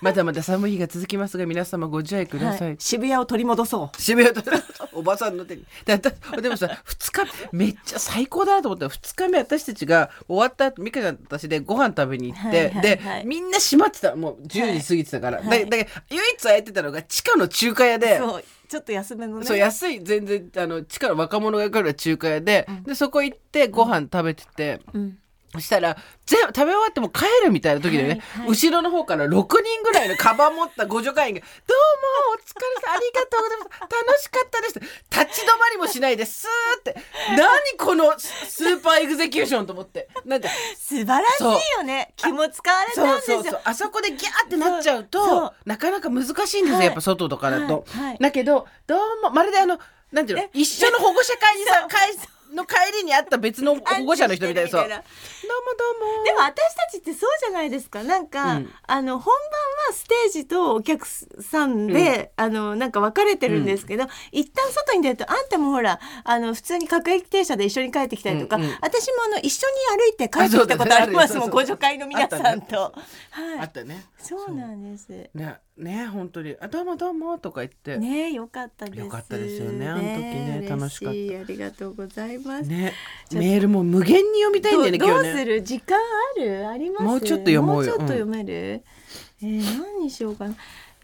S2: まだまだ寒い日が続きますが、皆様ご自愛ください。
S3: はい渋谷を取り戻そう
S2: 渋谷と おばさんの手に。で私でもさ、2日めっちゃ最高だなと思ったら、2日目私たちが終わった後、ミカちゃんと私でご飯食べに行って、
S3: はいはいはい
S2: で、みんな閉まってた。もう10時過ぎてたから。
S3: はい
S2: だだけど唯一空いてたのが地下の中華屋で、
S3: そうちょっと安めのね。
S2: そう安い全然あの地下の若者が来る中華屋で,、でそこ行ってご飯食べてて、
S3: うん
S2: そしたら全部食べ終わっても帰るみたいな時でね、
S3: はいはい。
S2: 後ろの方から6人ぐらいのカバン持ったご助会員が「どうもお疲れさん ありがとうございます。楽しかったです」立ち止まりもしないでスーって。何このススーパーエグゼキューションと思って。なんか
S3: 素晴らしいよね。気も使われたん
S2: そう
S3: ですよ。
S2: そうそうあそこでギャーってなっちゃうと
S3: そう。そう。
S2: なかなか難しいんですよ、
S3: はい。
S2: やっぱ外とかだと、
S3: はい。はい。
S2: だけどどうもまるであのなんていうの
S3: え
S2: 一緒の保護者会にさ会の帰りに会った別の保護者の人みたいなそう。どうも
S3: で
S2: どうも。
S3: も私たちってそうじゃないですか。なんか、
S2: うん。
S3: あの本番はステージとお客さんで、あのなんか分かれてるんですけど、一旦外に出るとあんたもほらあの普通に各駅停車で一緒に帰ってきたりとか、
S2: うんうん。
S3: 私もあの一緒に歩いて帰ってきたことありますもん、ご助会の皆さんと。はい、
S2: あったね。
S3: そうなんです。
S2: ねね本当に。あどうもどうもとか言って。ね
S3: ねよかったです。
S2: よかったですよねあの時ね楽しかった。
S3: ありがとうございます。
S2: メールも無限に読みたいんだよね
S3: どう
S2: 今日ね。
S3: どうする？時間ある？あります？
S2: もうちょっと読もうよ。
S3: もうちょっと読める、えー何にしようかな？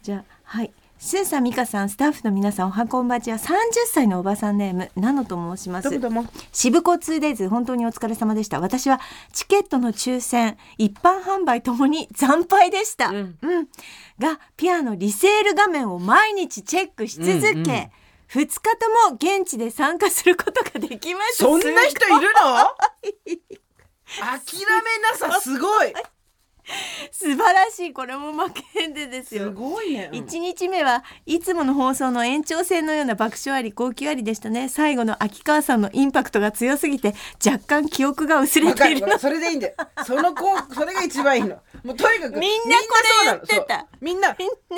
S3: じゃあはいスーさん、ミカさん、スタッフの皆さん、おはこんばちは30歳のおばさんネーム、ナノと申します。
S2: どうもどうも
S3: 渋子 2days 本当にお疲れ様でした。私はチケットの抽選、一般販売ともに惨敗でした。
S2: う
S3: うんん。が、ピアのリセール画面を毎日チェックし続け、
S2: うんうん
S3: 2日とも現地で参加することができました。
S2: そんな人いるの？諦めなさすごい
S3: 素晴らしい。これも負けんでですよ。
S2: すごいね、うん。
S3: 1日目はいつもの放送の延長戦のような爆笑あり号泣ありでしたね。最後の秋川さんのインパクトが強すぎて若干記憶が薄れている
S2: それでいいんだよ。その子それが一番いいの。もうとにかく
S3: みんなこれ言ってた。
S2: みんな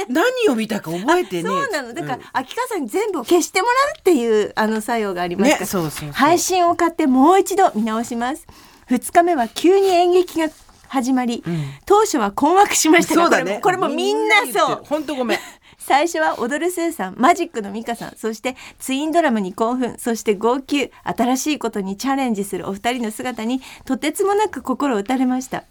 S2: 何を見たか覚えてね
S3: そうなの。だから、
S2: うん。
S3: 秋川さんに全部を消してもらうっていうあの作用がありました、配信を買ってもう一度見直します。2日目は急に演劇が始まり、
S2: ん。
S3: 当初は困惑しましたが
S2: ね。
S3: これもこれもみんなそう。
S2: 本当ごめん。
S3: 最初は踊るスーさんマジックのミカさんそしてツインドラムに興奮そして号泣新しいことにチャレンジするお二人の姿にとてつもなく心打たれました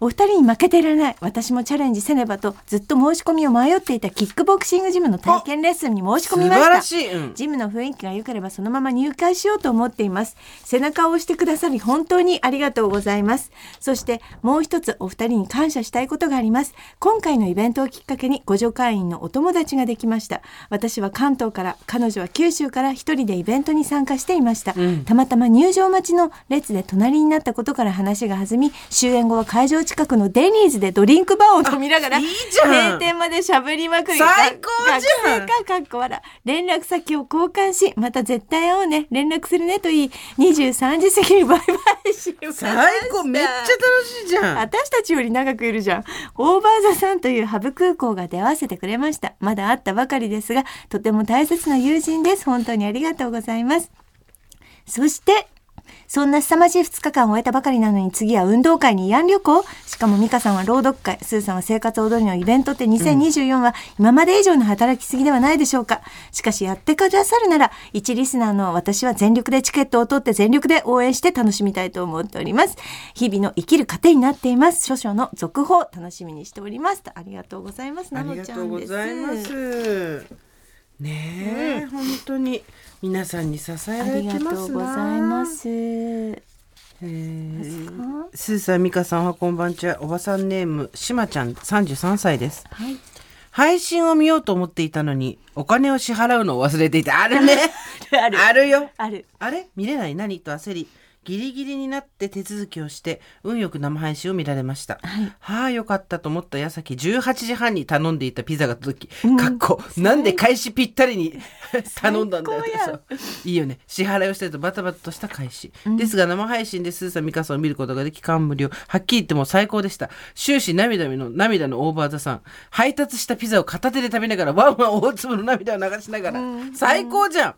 S3: お二人に負けていられない。私もチャレンジせねばとずっと申し込みを迷っていたキックボクシングジムの体験レッスンに申し込みました。
S2: 素晴らしい、うん。
S3: ジムの雰囲気が良ければそのまま入会しようと思っています。背中を押してくださり本当にありがとうございます。そしてもう一つお二人に感謝したいことがあります。今回のイベントをきっかけにご助会員のお友達ができました。私は関東から彼女は九州から一人でイベントに参加していました、
S2: ん。
S3: たまたま入場待ちの列で隣になったことから話が弾み終演後は会場近くのデニーズでドリンクバーを飲みながら
S2: あいいじゃん。
S3: 閉店までしゃべりまくり。
S2: 最高じゃん。
S3: かかっこ笑連絡先を交換しまた絶対会おうね。連絡するねと言い23時過ぎにバイバイしました。
S2: 最高めっちゃ楽しいじゃん。
S3: 私たちより長くいるじゃんオーバーザさんというハブ空港が出会わせてくれました。まだ会ったばかりですがとても大切な友人です。本当にありがとうございます。そしてそんな凄まじい2日間を終えたばかりなのに次は運動会に慰安旅行しかも美香さんは朗読会スーさんは生活踊りのイベントって2024は今まで以上の働きすぎではないでしょうか。しかしやってくださるなら一リスナーの私は全力でチケットを取って全力で応援して楽しみたいと思っております。日々の生きる糧になっています。書書の続報楽しみにしております。ありがとうございます。
S2: ありがとうんございます。ねえ、本当に皆さんに支えられ
S3: ありが
S2: てますな
S3: とうございます
S2: えースーさん、ミカさんはこんばんちは。おばさんネーム、しまちゃん、33歳です。
S3: はい
S2: 配信を見ようと思っていたのに、お金を支払うのを忘れていた。あるね。
S3: ある
S2: あるよ。
S3: ある
S2: あれ？見れない？何？と焦り、ギリギリになって手続きをして、運よく生配信を見られました。はあ、よかったと思った矢先、18時半に頼んでいたピザが届き、かっこ、なんで開始ぴったりに 頼んだんだよいいよね。支払いをしてるとバタバタとした開始。ですが、生配信でスーさん、ミカさんを見ることができ、感無量。はっきり言ってもう最高でした。終始涙の、涙のオーバーザさん。配達したピザを片手で食べながら、ワンワン大粒の涙を流しながら。最高じゃん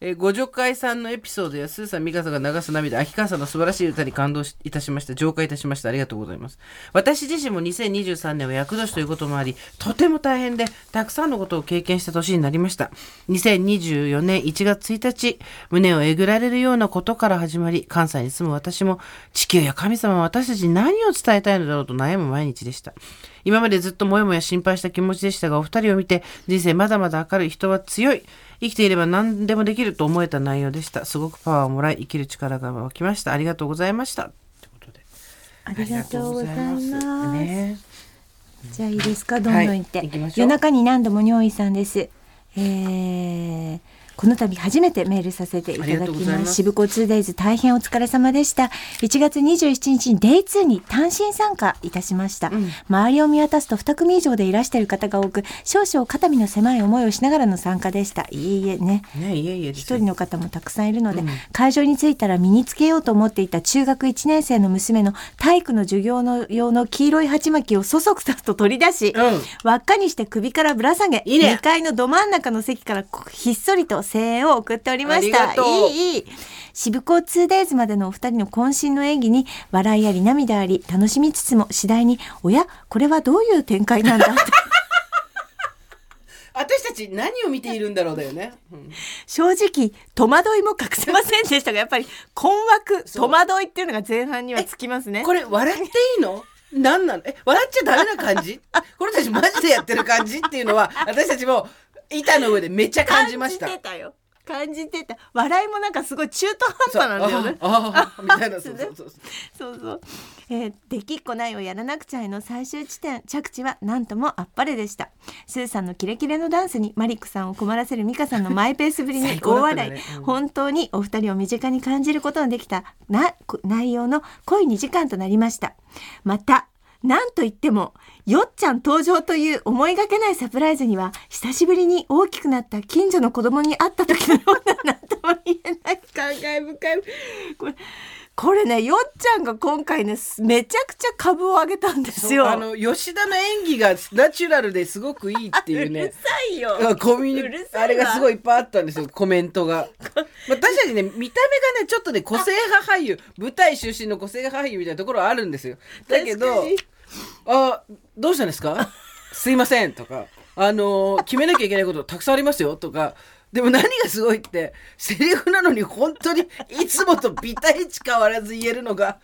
S2: えーご助会さんのエピソードやスーさん、ミカさんが流す涙、秋川さんの素晴らしい歌に感動いたしました。浄化いたしました。ありがとうございます。私自身も2023年は厄年ということもあり、とても大変で、たくさんのことを経験した年になりました。2024年1月1日、胸をえぐられるようなことから始まり、関西に住む私も、地球や神様は私たちに何を伝えたいのだろうと悩む毎日でした。今までずっともやもや心配した気持ちでしたが、お二人を見て、人生まだまだ明るい人は強い。生きていれば何でもできると思えた内容でした。すごくパワーをもらい、生きる力が湧きました。ありがとうございました。ってことで。
S3: ありがとうございます
S2: ね
S3: じゃあいいですか？どんどん言って、
S2: はい
S3: 夜中に何度も尿意さんですえーこの度初めてメールさせていただき
S2: ます。
S3: 渋子 2days 大変お疲れ様でした。1月27日に Day2 に単身参加いたしました、周りを見渡すと2組以上でいらしている方が多く少々肩身の狭い思いをしながらの参加でした。いえいえね。
S2: ねいえいえ
S3: 一人の方もたくさんいるので、会場に着いたら身につけようと思っていた中学1年生の娘の体育の授業の用の黄色い鉢巻きをそそくさと取り出し、
S2: うん。
S3: 輪っかにして首からぶら下げ
S2: いいね。
S3: 2階のど真ん中の席からこひっそりと声援を送っておりました。いいいい。渋港 2days までのお二人の渾身の演技に笑いあり涙あり楽しみつつも次第に「おやこれはどういう展開なんだ? 」と
S2: 私たち何を見ているんだろうだよね、うん。
S3: 正直戸惑いも隠せませんでしたがやっぱり困惑戸惑いっていうのが前半にはつきますね。
S2: これ笑っていいの？何なの？え笑っちゃダメな感じ？この人たちマジでやってる感じ？っていうのは私たちも板の上でめっちゃ感じました。
S3: 感じてたよ。感じてた。笑いもなんかすごい中途半端なんだよね。
S2: あああみたいなそうそうそう
S3: そう。そう、えー、できっこないをやらなくちゃへの最終地点。着地はなんともあっぱれでした。スーさんのキレキレのダンスにマリックさんを困らせるミカさんのマイペースぶりに大笑い、
S2: ね。うん。
S3: 本当にお二人を身近に感じることのできた。なこ内容の濃い2時間となりました。またなんといってもよっちゃん登場という思いがけないサプライズには久しぶりに大きくなった近所の子供に会った時のような何とも言えない感慨深いこれこれねよっちゃんが今回ねめちゃくちゃ株を上げたんですよ。
S2: あの吉田の演技がナチュラルですごくいいっていうね
S3: うるさいよ。
S2: あコミュニあれがすごいいっぱいあったんですよコメントが。まあ、確かにね見た目がねちょっとね個性派俳優舞台出身の個性派俳優みたいなところはあるんですよ。だけど
S3: 確かに「
S2: あどうしたんですか？すいません」とか「あのー決めなきゃいけないことたくさんありますよ」とか。でも何がすごいってセリフなのに本当にいつもとビタ一変わらず言えるのが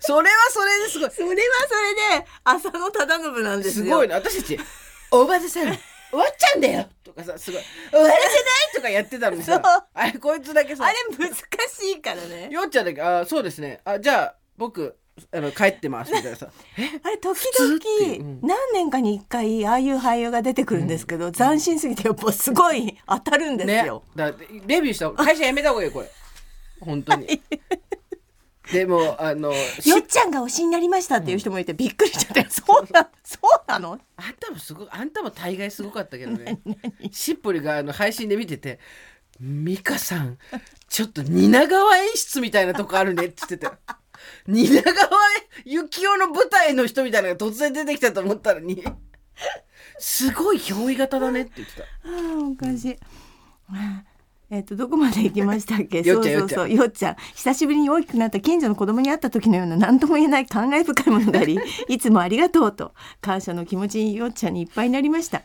S2: それはそれですごい
S3: それはそれで浅野忠信なんですよ。
S2: すごいな私たち「おばあさん終わっちゃうんだよ」とかさすごい「終わらせない!」とかやってたのにさあれこいつだけさ
S3: あれ難しいからね。
S2: よっちゃんだけ「あそうですねあじゃあ僕あの帰ってます」みたいなさ。
S3: あれ時々
S2: ん。
S3: 何年かに一回ああいう俳優が出てくるんですけど、斬新すぎてやっぱすごい当たるんです
S2: ね。
S3: よ。
S2: だレビューした会社辞めた方がいいよこれ。本当に。でもあのし
S3: よっちゃんが推しになりましたっていう人もいてびっくりしちゃって、そうなそうなの？
S2: あんたもすごいあんたも大概すごかったけどね。しっぽりがあの配信で見てて「美香さんちょっと蜷川演出みたいなとこあるね」って言ってた 蜷川幸雄の舞台の人みたいなのが突然出てきたと思ったのに。すごい憑依型だねって言ってた。
S3: ああおかしい。あえっ、とどこまで行きましたっけ？そうそうそう。よっちゃん。久しぶりに大きくなった。近所の子供に会った時のような何とも言えない感慨深いものがありいつもありがとうと感謝の気持ちによっちゃんにいっぱいになりました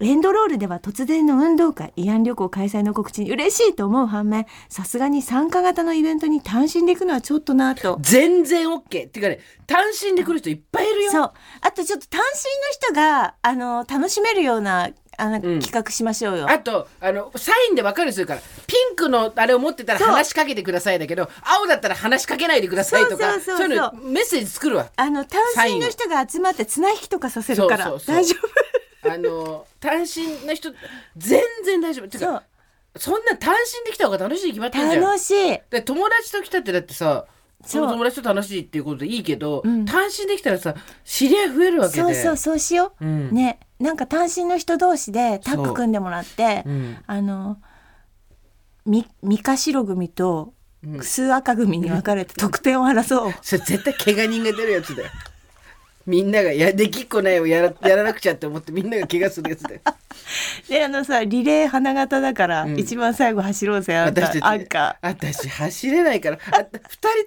S3: エンドロールでは突然の運動会慰安旅行開催の告知に嬉しいと思う反面さすがに参加型のイベントに単身で行くのはちょっとなと。
S2: 全然 OK っていうかね単身で来る人いっぱいいるよ。
S3: そう。あとちょっと単身の人があの楽しめるようなあの、
S2: うん
S3: 企画しましょうよ。
S2: あとあのサインで分かるするからピンクのあれを持ってたら話しかけてくださいだけど青だったら話しかけないでくださいとか
S3: そうそうそう。そう
S2: いうのメッセージ作るわ。
S3: あの単身の人が集まって綱引きとかさせるから
S2: そうそうそう。
S3: 大丈夫
S2: あの単身の人全然大丈夫。てかそんな単身で来た方が楽しいに決まってんじゃん。
S3: 楽しい。
S2: で友達と来たってだってさそ
S3: そう
S2: の友達と楽しいっていうことでいいけど、
S3: うん。
S2: 単身できたらさ知り合い増えるわけで。
S3: そうそうそうしよう、
S2: うん。
S3: ね。なんか単身の人同士でタッグ組んでもらって、
S2: う。ん。
S3: あのみ三日白組と
S2: うん。
S3: 数赤組に分かれて得点を争おう、
S2: それ絶対怪我人が出るやつだよみんながやできっこないをやらやらなくちゃって思ってみんなが怪我するやつだよ。
S3: であのさリレー花形だから、
S2: うん。
S3: 一番最後走ろうぜあんた
S2: 私たち
S3: アンカ
S2: 私走れないから。あ二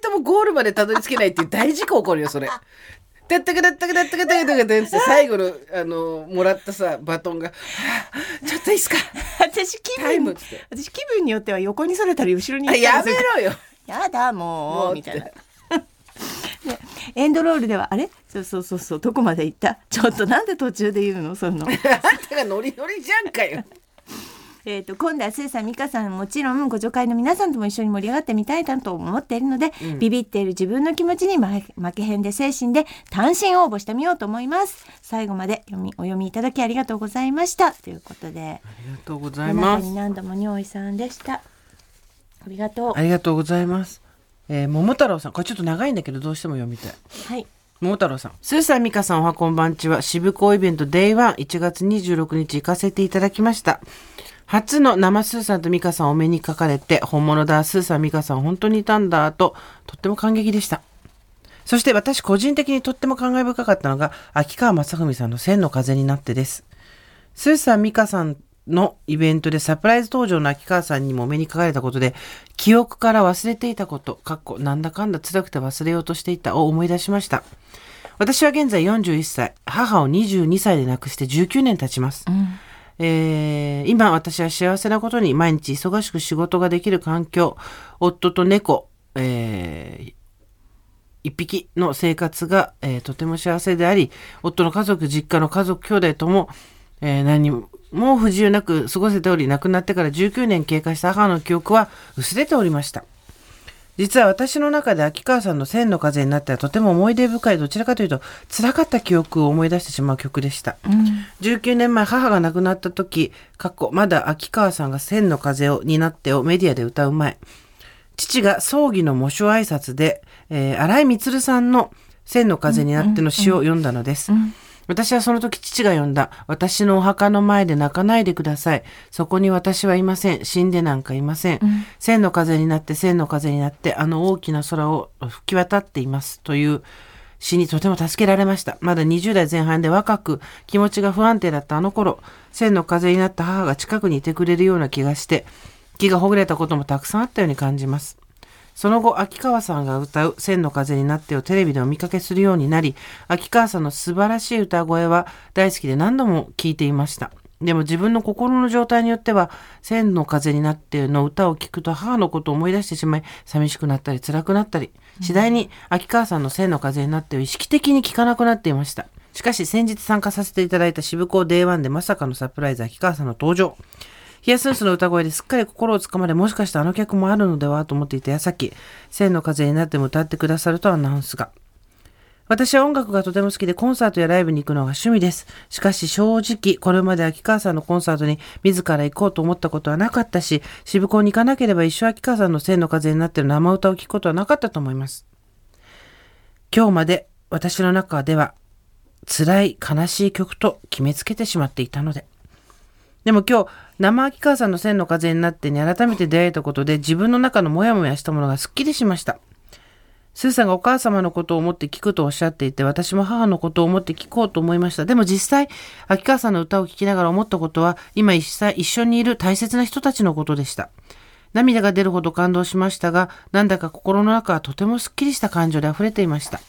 S2: 人ともゴールまでたどり着けないっていう大事故起こるよそれ。だったかだったかだったかだったかだって最後のあのもらったさバトンがはあ「ちょっといいっすか？
S3: ー私気
S2: タイム」
S3: 分
S2: っつって。
S3: 私気分によっては横にそれたり後ろに
S2: あ
S3: 行った
S2: やめ
S3: りするから。
S2: ろよ。
S3: やだも
S2: もう
S3: うみたいな。で エンドロールではあれ？そうそうそうそうどこまで行った？ちょっとなんで途中で言うの？そういうの。
S2: あんたがノリノリじゃんかよ。
S3: えっ、と今度はスーさん美香さんもちろんご助会の皆さんとも一緒に盛り上がってみたいなと思っているので、ビビっている自分の気持ちに負けへんで精神で単身応募してみようと思います。最後まで読みお読みいただきありがとうございました。ということで。
S2: ありがとうござい
S3: 夜
S2: ます。
S3: 何度も尿意さんでした。ありがとう。
S2: ありがとうございますえー、桃太郎さんこれちょっと長いんだけどどうしても読みたい
S3: はい
S2: 桃太郎さん。スーさん、ミカさん、おはこんばんちは、渋港イベント Day1、1月26日行かせていただきました。初の生スーさんとミカさんお目にかかれて、本物だ、スーさん、ミカさん本当にいたんだ、と、とっても感激でした。そして私個人的にとっても感慨深かったのが、秋川雅文さんの千の風になってです。スーさん、ミカさんのイベントでサプライズ登場の秋川さんにもお目にかかれたことで、記憶から忘れていたこと、かっこなんだかんだ辛くて忘れようとしていたを思い出しました。私は現在41歳、母を22歳で亡くして19年経ちます。えー今私は幸せなことに毎日忙しく仕事ができる環境、夫と猫、えー一匹の生活が、えーとても幸せであり、夫の家族、実家の家族、兄弟とも、えー何も不自由なく過ごせており、亡くなってから19年経過した母の記憶は薄れておりました。実は私の中で秋川さんの千の風になってはとても思い出深い、どちらかというと辛かった記憶を思い出してしまう曲でした。19年前母が亡くなった時、過去、まだ秋川さんが千の風を担ってをメディアで歌う前、父が葬儀の喪主挨拶で、えー荒井光さんの千の風になっての詩を読んだのです。私はその時父が読んだ、私のお墓の前で泣かないでください。そこに私はいません。死んでなんかいません。千の風になって、千の風になって、あの大きな空を吹き渡っています。という詩にとても助けられました。まだ20代前半で若く気持ちが不安定だったあの頃、千の風になった母が近くにいてくれるような気がして、気がほぐれたこともたくさんあったように感じます。その後、秋川さんが歌う千の風になってをテレビでお見かけするようになり、秋川さんの素晴らしい歌声は大好きで何度も聴いていました。でも自分の心の状態によっては、千の風になっての歌を聴くと母のことを思い出してしまい、寂しくなったり辛くなったり、次第に秋川さんの千の風になってを意識的に聴かなくなっていました。しかし先日参加させていただいた渋港 Day1 でまさかのサプライズ秋川さんの登場。ヒヤスンスの歌声ですっかり心をつかまれ、もしかしてあの曲もあるのではと思っていた矢先、千の風になっても歌ってくださるとアナウンスが。私は音楽がとても好きでコンサートやライブに行くのが趣味です。しかし正直、これまで秋川さんのコンサートに自ら行こうと思ったことはなかったし、渋港に行かなければ一生秋川さんの千の風になっている生歌を聴くことはなかったと思います。今日まで私の中では辛い悲しい曲と決めつけてしまっていたので。でも今日、生秋川さんの千の風になってに改めて出会えたことで自分の中のモヤモヤしたものがすっきりしました。スーさんがお母様のことを思って聞くとおっしゃっていて、私も母のことを思って聞こうと思いました。でも実際、秋川さんの歌を聴きながら思ったことは、今一一緒にいる大切な人たちのことでした。涙が出るほど感動しましたが、なんだか心の中はとてもすっきりした感情で溢れていました。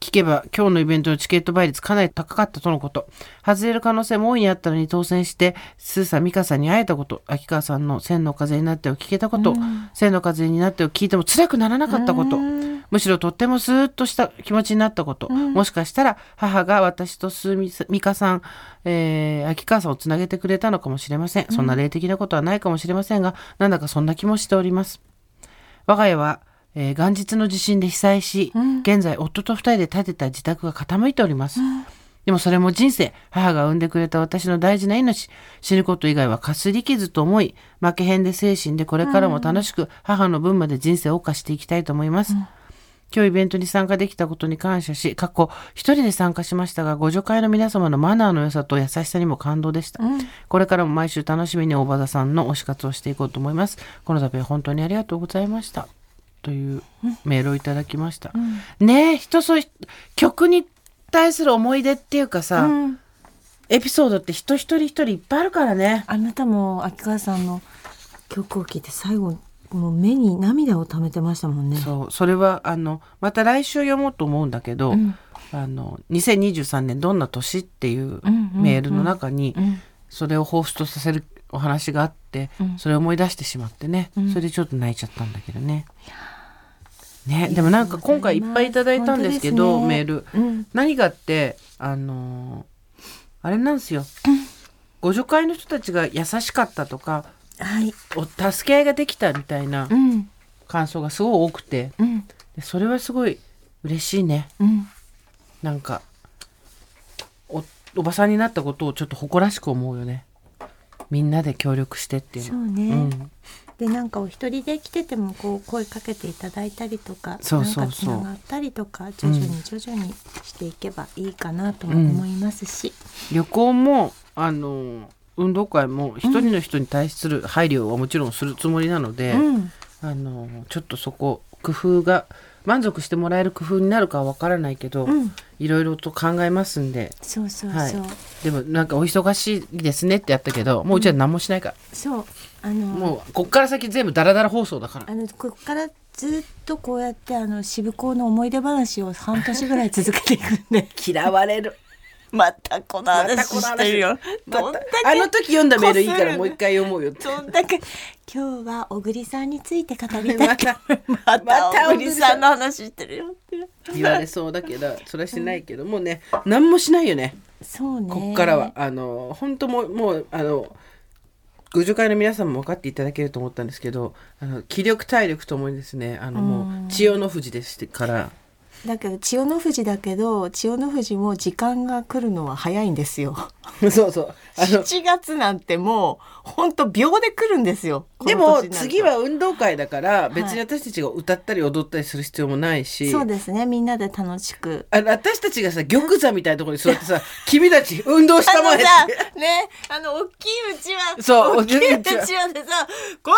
S2: 聞けば今日のイベントのチケット倍率かなり高かったとのこと。外れる可能性も大いにあったのに当選して、スーさん、ミカさんに会えたこと、秋川さんの千の風になってを聞けたこと、千の風になってを聞いても辛くならなかったこと、むしろとってもスーッとした気持ちになったこと、もしかしたら母が私とスーミカさん、えー、秋川さんをつなげてくれたのかもしれません。そんな霊的なことはないかもしれませんが、なんだかそんな気もしております。我が家は、えー元日の地震で被災し、現在夫と二人で建てた自宅が傾いております。でもそれも人生、母が産んでくれた私の大事な命、死ぬこと以外はかすり傷と思い、負けへんで精神でこれからも楽しく母の分まで人生を謳歌していきたいと思います。今日イベントに参加できたことに感謝し、過去一人で参加しましたが、ご助会の皆様のマナーの良さと優しさにも感動でした。これからも毎週楽しみに大場田さんの推し活をしていこうと思います。この度は本当にありがとうございました。というメールをいただきました。ねえ、人そう、曲に対する思い出っていうかさ、
S3: うん。
S2: エピソードって人一人一人いっぱいあるからね。
S3: あなたも秋川さんの曲を聴いて最後もう目に涙を溜めてましたもんね。
S2: そう、それは、あの、また来週読もうと思うんだけど、
S3: うん。
S2: あの、2023年どんな年っていう
S3: うんうんうん
S2: メールの中に、
S3: うん。
S2: それを彷彿とさせるお話があって、
S3: うん。
S2: それを思い出してしまってね、
S3: うん。
S2: それでちょっと泣いちゃったんだけどね。ね、でもなんか今回いっぱいいただいたんですけど、
S3: ね。
S2: メール。
S3: うん。
S2: 何がって、あのーあれなんですよ。ご助会の人たちが優しかったとか
S3: はい。
S2: お助け合いができたみたいな
S3: うん。
S2: 感想がすごい多くて。
S3: うん。
S2: でそれはすごい嬉しいね。
S3: うん。
S2: なんかおおばさんになったことをちょっと誇らしく思うよね。みんなで協力してっていうの。
S3: そうね、
S2: うん
S3: でなんかお一人で来ててもこう声かけていただいたりとか
S2: そうそうそう。
S3: なんかつながったりとか徐々に徐々にしていけばいいかなとも思いますし、
S2: 旅行もあの運動会も一人の人に対する配慮はもちろんするつもりなので、
S3: うん。
S2: あのちょっとそこ工夫が満足してもらえる工夫になるかはわからないけど、
S3: うん。
S2: いろいろと考えますんで、
S3: そうそうそう、
S2: はい、でもなんかお忙しいですねってやったけどもううちは何もしないから、
S3: そうあの
S2: もうこっから先全部ダラダラ放送だから。
S3: あのここからずっとこうやってあの渋港の思い出話を半年ぐらい続けていくんで。
S2: 嫌われる。
S3: またこの話してるよ、
S2: ま
S3: どんだけ
S2: たあの時読んだメールいいからもう一回読もうよって。
S3: どんだけ。今日は小栗さんについて語りたい。
S2: また
S3: 小栗さん。の話してるよ。って
S2: 言われそうだけどそれはしないけどもうね何もしないよね。
S3: そうね。
S2: こっからは。あの本当もうもうあのご助会の皆さんも分かっていただけると思ったんですけどあの気力体力ともにですねあのもう千代の富士ですから
S3: だけど千代の富士だけど千代の富士も時間が来るのは早いんですよ。
S2: そうそう。あの
S3: 7月なんてもう本当秒で来るんですよ。
S2: でも次は運動会だから
S3: い。
S2: 別に私たちが歌ったり踊ったりする必要もないし、
S3: そうですね。みんなで楽しく。
S2: あの私たちがさ玉座みたいなところに座ってさ 君たち運動したまえって。
S3: ねあの大きいうちは
S2: そう
S3: 大きいうちはでさゴ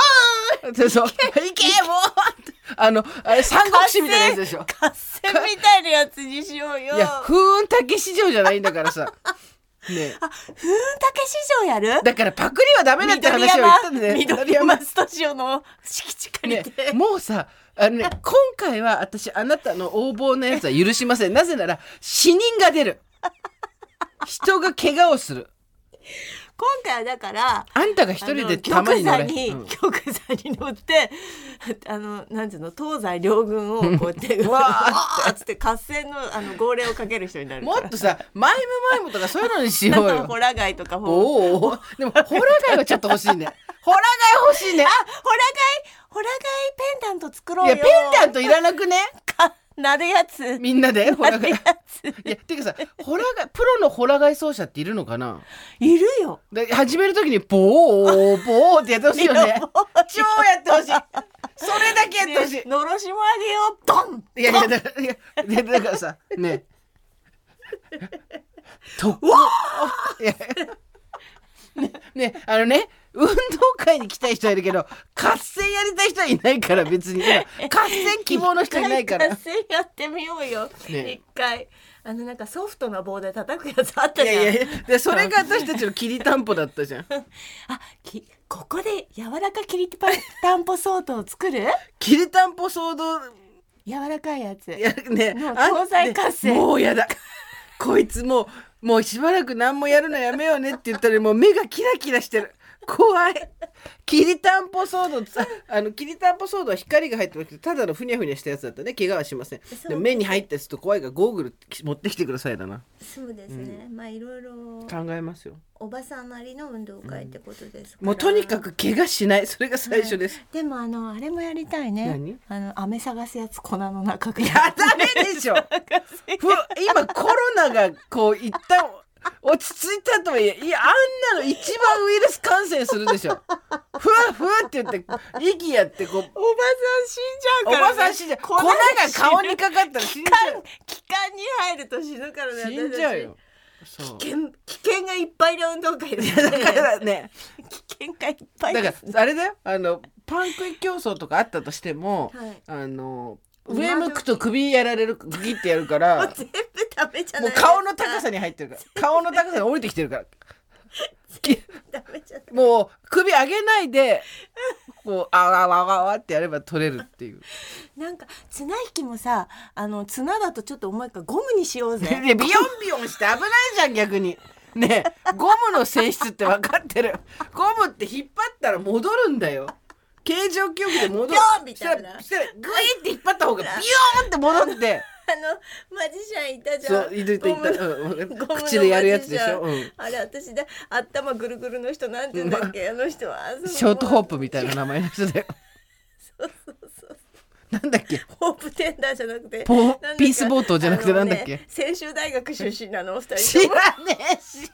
S3: ーン
S2: そうそう。行けもうあの、あれ、三国志みたいなやつでしょ。
S3: 合戦みたいなやつにしようよ
S2: いや、風雲竹市場じゃないんだからさ。ね
S3: あ、ふーんたけ市場やる？
S2: だからパクリはダメだって
S3: 緑
S2: 話を言ったん
S3: 山
S2: でね。
S3: 緑山スタジオの敷地借り
S2: ね
S3: て、、
S2: もうさ、あのね、今回は私、あなたの横暴なやつは許しません。なぜなら、死人が出る。人が怪我をする。
S3: 今回はだから
S2: あんたが一人でたまに乗れ。
S3: 玉座に、
S2: うん
S3: 玉座に乗って あのなんていうの東西両軍をこうやって
S2: う わー
S3: っつって合戦のあの号令をかける人になる
S2: もっとさ、マイムマイムとかそういうのにしようよ。
S3: ホラ貝とかほ
S2: おお。でも、ホラ貝はちょっと欲しいね。ホラ貝欲しいね。
S3: ホラ貝ホラ貝ペンダント作ろうよ
S2: いや、ペンダントいらなくね？
S3: かなるやつ
S2: みんなで？ホラ貝。いや、てかさ、ホラガイ、プロのホラガイ奏者っているのかな？い
S3: るよ
S2: で始めるときに、ボー、ボーってやってほしいよね。超やってほしい。それだけやってほしい。
S3: のろしもあげようドン
S2: いやいや、だから、いや、だからさ、ね。と、いやね、ね、あのね、運動会に来たい人はいるけど、合戦やりたい人はいないから、別に。今合戦希望の人いないから。
S3: 合戦やってみようよ、
S2: ね。
S3: 一回。あのなんかソフトな棒で叩くやつあったじゃん。
S2: いやいやいや、で、それが私たちのきりたんぽだったじゃん。
S3: あきここで柔らかきりたんぽソートを作る？
S2: きりたんぽ騒動
S3: 柔らかいやつ。
S2: いやね
S3: もう
S2: あ
S3: 東西合戦。
S2: ねもうやだ。こいつもうもうしばらく何もやるのやめようねって言ったらもう目がキラキラしてる怖い。きりたんぽソードさあのきりたんぽソードは光が入ってなくてただのふにゃふにゃしたやつだったね。怪我はしません。でも目に入ったやつと怖いからゴーグル持ってきてくださいだな。
S3: そうですね、まあいろいろ
S2: 考えますよ。
S3: おばさんなりの運動会ってことですから、
S2: もうとにかく怪我しない。それが最初です、
S3: でもあのあれもやりたいね。
S2: 何？
S3: あの飴探すやつ粉の中か
S2: やダメでしょふ今コロナがこう一旦落ち着いたとはいえいやあんなの一番ウイルス感染するでしょ。ふわふわって言って息やってこう
S3: おばさん死んじゃ
S2: お
S3: うから、
S2: ばさん死んじゃう。粉が顔にかかったら死んじゃう。
S3: 気管に入ると死ぬからね
S2: 死んじゃうよ。
S3: 危険危険がいっぱいな運動会ですね
S2: だからね。
S3: 危険がいっぱい
S2: だからあれだよ。あのパン食い競争とかあったとしても、
S3: はい。
S2: あの上向くと首やられるグギってやるから
S3: 全部ダメじゃない
S2: もう顔の高さに入ってるから。顔の高さに降りてきてるから。き
S3: ダメじゃない
S2: もう首上げないでこうあわわわわってやれば取れるっていう。
S3: なんか綱引きもさあの綱だとちょっと重いからゴムにしようぜ。
S2: でビヨンビヨンして危ないじゃん逆に。ねえゴムの性質って分かってる。ゴムって引っ張ったら戻るんだよ形状記憶で戻る
S3: ビヨンみたいな。
S2: したらグイって引っ張った方が ビヨーンって戻って。
S3: マジシャンいたじゃん。
S2: そういたいた、口でやるやつでしょ、うん、
S3: あれ私で頭ぐるぐるの人なんて言うんだっけ？あの人は。その
S2: ショートホープみたいな名前の人だよ。
S3: そうそうそう
S2: なんだっけ？
S3: ホープテンダーじゃなくて。
S2: ピースボートじゃなくてなんだっけ？
S3: 専修大学出身なのお二
S2: 知
S3: 人とも。
S2: らねえし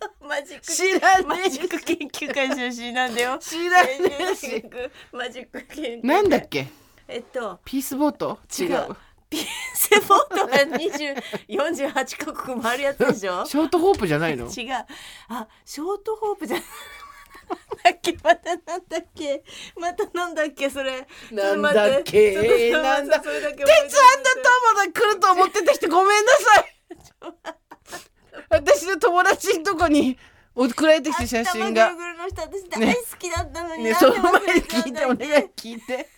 S3: マジック。
S2: 知らねえ
S3: マジック研究会出身なんだよ。
S2: 知らねえし。
S3: マジック研究会。
S2: なんだっけ？
S3: えっと。
S2: ピースボート？違
S3: 違う。
S2: う
S3: ピンセボートが20 48カ国回るやつでしょ？
S2: ショートホープじゃないの？
S3: 違う。あショートホープじゃだっけ？またなんだっけ？またなんだっけ？それ。
S2: なんだっけ？なんだ？
S3: それだけ
S2: 鉄腕と友が来ると思ってた人ごめんなさい 私の友達のとこに送られてきた写真が。
S3: 頭ぐるぐるの人私大好きだったのに、
S2: ね。その前に聞いてお願い聞いて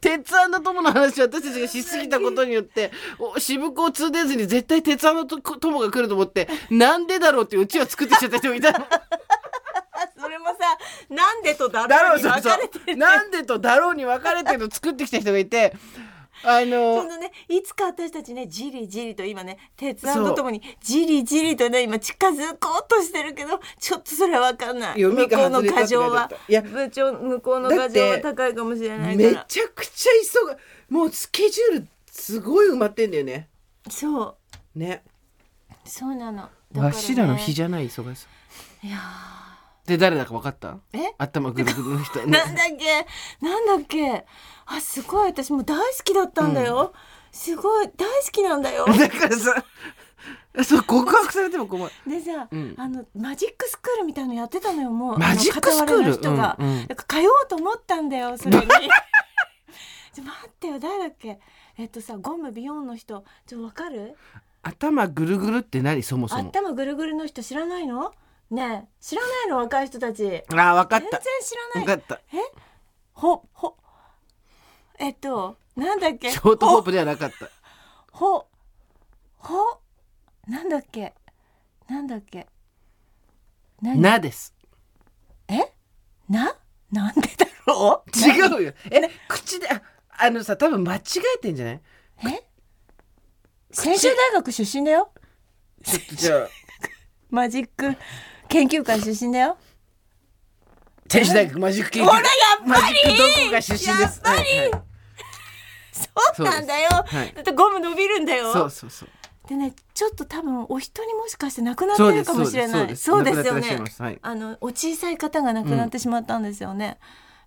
S2: 鉄腕の友の話を私たちがしすぎたことによってお渋子を通出ずに絶対鉄腕のと友が来ると思ってなんでだろうっていううちを作ってきちゃった人もいたの。
S3: あそれもさなんでとだ
S2: だろ
S3: ろうに分かれてる。
S2: うなんでとだろうに分かれてるのを作ってきた人がいてあ
S3: そ
S2: の
S3: のねいつか私たちねじりじりと今ね鉄腕とともにじりじりとね今近づこうとしてるけどちょっとそれは分かんない。
S2: 読み
S3: 向こうの
S2: が外れた。
S3: 過剰は
S2: いや
S3: 部長向こうの過剰は高いかもしれないか
S2: め
S3: ら
S2: ちゃくちゃ急がもうスケジュールすごい埋まってんだよね。
S3: そう。
S2: ね。
S3: そうなの。ね。
S2: わしらの日じゃない忙しさ。
S3: いや
S2: で誰だか分かった？
S3: え？
S2: 頭ぐるぐるの人。
S3: ー なんだっけ？なんだっけ？あすごい。私もう大好きだったんだよ、すごい。大好きなんだよ。
S2: だからさそう告白されても困る。
S3: でさ、
S2: うん。
S3: あのマジックスクールみたいのやってたのよもう。
S2: マジックスクール？
S3: あの人が、
S2: うんうん。
S3: 通おうと思ったんだよそれに。ちょ 待ってよ誰だっけ？えっとさゴムビヨンの人。ちょわかる？
S2: 頭ぐるぐるって何？そもそも。
S3: 頭ぐるぐるの人知らないの？ねえ知らないの若い人たち。全
S2: あ分かっ
S3: 然
S2: た
S3: 知らない。
S2: 分かった。
S3: ほほ。えっとなんだっけ？
S2: ショートホープではなかった。
S3: ほほなんだっけ？なんだっけ？何？
S2: なです。
S3: え？な？なんでだろう？
S2: 違うよ。え口でああのさ多分間違えてんじゃない？
S3: え？専修大学出身だよ。
S2: ちょっとじゃあ。
S3: マジック研究会出身だよ。
S2: 天使大学マジック研究
S3: ほらやっ
S2: マ
S3: ぱり！
S2: ジックどこが出身です？
S3: やっぱり！
S2: はいはい
S3: そうなんだよ、
S2: はい。
S3: だってゴム伸びるんだよ。
S2: そうそうそう。
S3: でねちょっと多分お一人もしかして亡くなってるかもしれない。
S2: そ
S3: そうう
S2: で
S3: すすよね。
S2: はい。
S3: あのお小さい方が亡くなってしまったんですよね、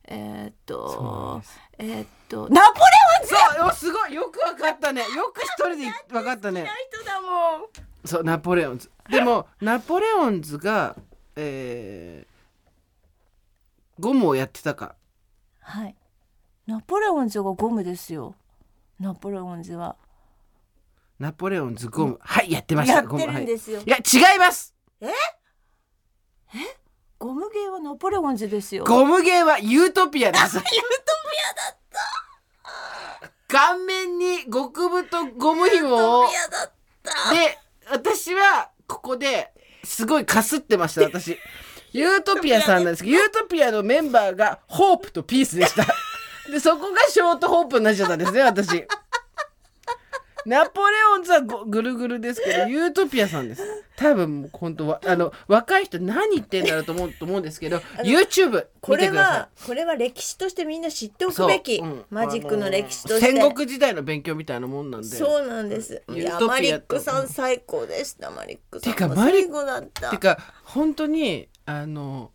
S3: えーっとえーっとナポレオンズ！
S2: そうおすごいよくわかったね。よく一人でわかったね。
S3: な人だもん
S2: そうナポレオンズ。でもナポレオンズがえー、ゴムをやってたか。
S3: はい。ナポレオンズがゴムですよ。ナポレオンズは。
S2: ナポレオンズゴム。はいやってました
S3: やってるんですよ。
S2: はい、いや違います。
S3: ゴムゲーはナポレオンズですよ。
S2: ゴムゲーはユートピアです。
S3: ユートピ
S2: 顔面に極太ゴム紐をで私はここですごいかすってました私。ユートピアさんなんですけどユートピアのメンバーがホープとピースでした。でそこがショートホープになっちゃったんですね私ナポレオンズはごぐるぐるですけどユートピアさんです。多分もう本当はあの若い人何言ってんだろうと思うと思うんですけど YouTube
S3: これはこれは歴史としてみんな知っておくべき、
S2: そううん
S3: マジックの歴史として、
S2: あのー戦国時代の勉強みたいなもんなんで。
S3: そうなんです。いやマリックさん最高でしたマリックさん。
S2: てか
S3: も
S2: マリ
S3: 最高だった。
S2: てか本当にあの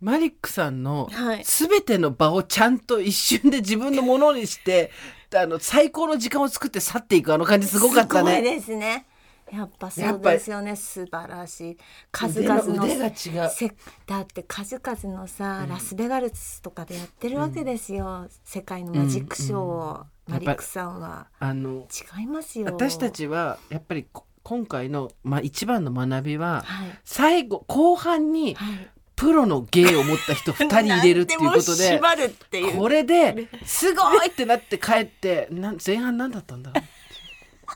S2: マリックさんの
S3: はい。
S2: 全ての場をちゃんと一瞬で自分のものにしてあの最高の時間を作って去っていくあの感じすごかった
S3: すごい
S2: ね。
S3: ですね。やっぱそうですよね。素晴らしい。数々のだって数々のさ、ラスベガスとかでやってるわけですよ、世界のマジックショーを、
S2: うん
S3: マリックさんは。
S2: あの
S3: 違いますよ。
S2: 私たちはやっぱりこ今回の、まあ、一番の学びは
S3: はい。
S2: 最後後半に
S3: はい
S2: プロの芸を持った人 2人入れるっていうことで
S3: 縛るっていう。
S2: これですごいってなって帰ってなん前半何だったんだ？ろう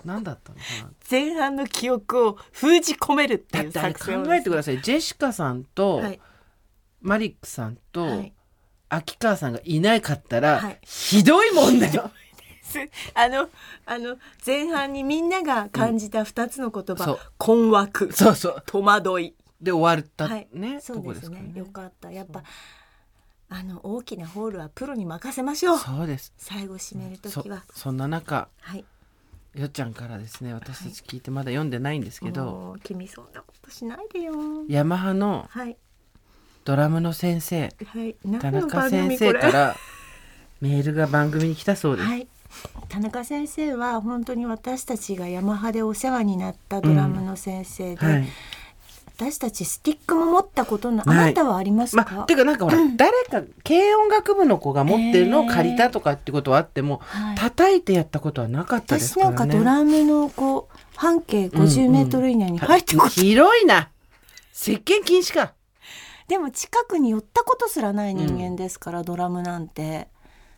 S2: 何だったのかな？
S3: 前半の記憶を封じ込めるっていう作戦を
S2: えてください。ジェシカさんと、
S3: はい。
S2: マリックさんと、
S3: はい。
S2: 秋川さんがいなかったら、
S3: はい。
S2: ひどいもんだよ。
S3: す。あのあの前半にみんなが感じた二つの言葉、
S2: そう。
S3: 困惑。
S2: そうそう。
S3: 戸惑い
S2: で終わった
S3: はい。
S2: ね、
S3: そうですね。
S2: から
S3: よかった。やっぱあの大きなホールはプロに任せましょう。
S2: そうです。
S3: 最後締める
S2: そ
S3: 時は。
S2: そんな中
S3: はい。
S2: よっちゃんからですね私たち聞いてまだ読んでないんですけど、
S3: もう君そんなことしないでよ。
S2: ヤマハの
S3: はい。
S2: ドラムの先生
S3: はい。
S2: 田中先生からメールが番組に来たそうです、
S3: はい。田中先生は本当に私たちがヤマハでお世話になったドラムの先生で、
S2: はい
S3: 私たちスティックも持ったことのあ
S2: な
S3: たはありますか、
S2: まあ、てかなんかほら、誰か軽音楽部の子が持ってるのを借りたとかってことはあっても、
S3: はい。
S2: 叩いてやったことはなかったです
S3: 私なん
S2: からね。
S3: かドラムのこう半径50メートル以内に入ってこ、
S2: 広いな。石鹸禁止か。
S3: でも近くに寄ったことすらない人間ですから、ドラムなんて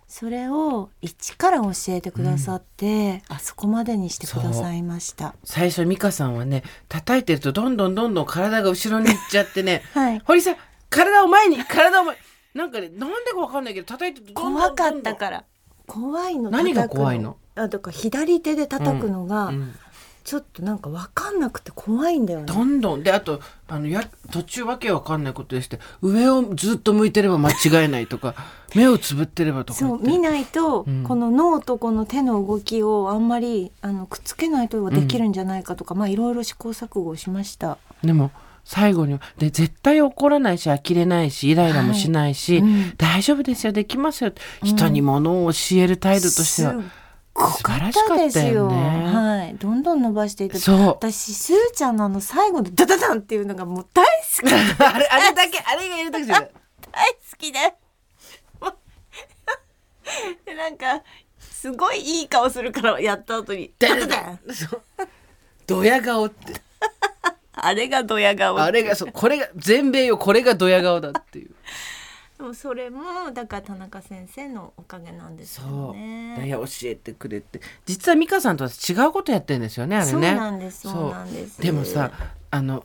S3: それを一から教えてくださって、あそこまでにしてくださいました。
S2: 最初美香さんはね叩いてるとどんどんどんどん体が後ろに行っちゃってね
S3: はい。
S2: 堀さん体を前に体を前になんかねなんでかわかんないけど叩いてると
S3: 怖かったから。怖いの
S2: 何が怖いの？
S3: あだから左手で叩くのが、
S2: うん
S3: ちょっとなんか分かんなくて怖いんだよね。
S2: どんどん。であとあのや途中わけわかんないことでして上をずっと向いてれば間違えないとか 目をつぶってればとか
S3: そう見ないと、
S2: うん。
S3: この脳とこの手の動きをあんまりあのくっつけないとできるんじゃないかとか、まあいろいろ試行錯誤しました。
S2: でも最後にで絶対怒らないし呆れないしイライラもしないし、
S3: うん。
S2: 大丈夫ですよできますよ、人にものを教える態度としては
S3: すっごかったですよ。はい、どんどん伸ばしていた。
S2: そう
S3: 私スーちゃんのあの最後のダダダンっていうのがもう大好き
S2: あれ あれだけあれがやりたくて
S3: 大好きで。で なんかすごいいい顔するからやった後にダダダン。
S2: ドヤ顔って
S3: あれがドヤ顔。
S2: あれがそうこれが全米よこれがドヤ顔だっていう
S3: でもそれもだから田中先生のおかげなんですよ
S2: そう。
S3: ね。
S2: ダイヤ教えてくれて。実は美香さんとは違うことやってるんですよねあれね。
S3: そうなんですそうなんです。
S2: でもさあの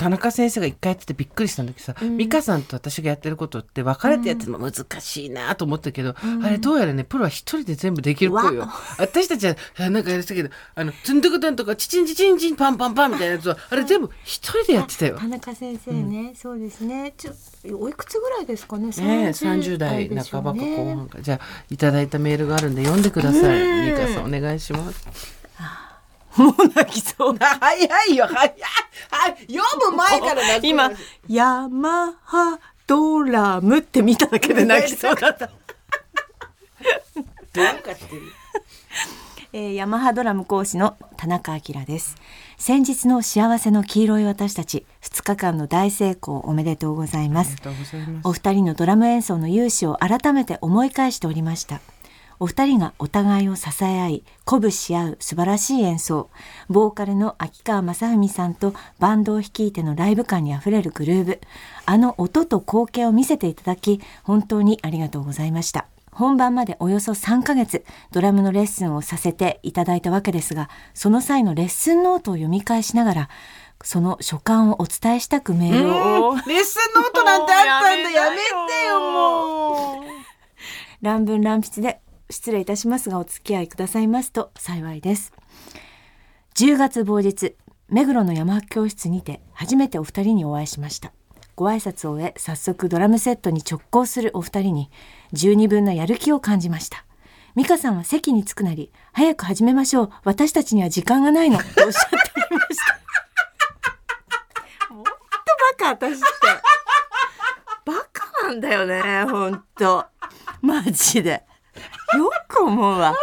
S2: 田中先生が一回やっててびっくりしたんだけどさ、
S3: うん。
S2: 美香さんと私がやってることって分かれてやってるの難しいなと思ったけど、
S3: うん。
S2: あれどうやらねプロは一人で全部できるっぽいよ。
S3: わ
S2: 私たちはあなんかやってたけどあのツントクタンとかチチンチチンチンパンパンパンみたいなやつはあれ全部一人でやってたよ。
S3: 田中先生ね、そうですね。ちょおいくつぐらいですかね？
S2: ねえ30代
S3: でしょ
S2: 半ばか
S3: うね
S2: 後半か。じゃあいただいたメールがあるんで読んでください。
S3: うん。
S2: 美香さんお願いします
S3: もう泣きそう
S2: 早いよ早い。はい読む前から泣く。
S3: 今ヤマハドラムって見ただけで泣きそうだった、
S2: どうかしてる。
S3: えー、ヤマハドラム講師の田中明です。先日の幸せの黄色い私たち2日間の大成功おめでとうございます。
S2: ありがとうございます。
S3: お二人のドラム演奏の勇姿を改めて思い返しておりましたお二人がお互いを支え合い鼓舞し合う素晴らしい演奏。ボーカルの秋川雅史さんとバンドを率いてのライブ感にあふれるグルーヴあの音と光景を見せていただき本当にありがとうございました。本番までおよそ3ヶ月ドラムのレッスンをさせていただいたわけですがその際のレッスンノートを読み返しながらその所感をお伝えしたくメールを。
S2: レッスンノートなんてあったんだ。やめてよもう。
S3: 乱文乱筆で失礼いたしますがお付き合いくださいますと幸いです。10月某日目黒の山教室にて初めてお二人にお会いしました。ご挨拶を終え早速ドラムセットに直行するお二人に十二分なやる気を感じました。美香さんは席に着くなり早く始めましょう。私たちには時間がないの。とおっしゃっておりました。ほんとバカ私って。バカなんだよねほんと。マジでよく思うわ。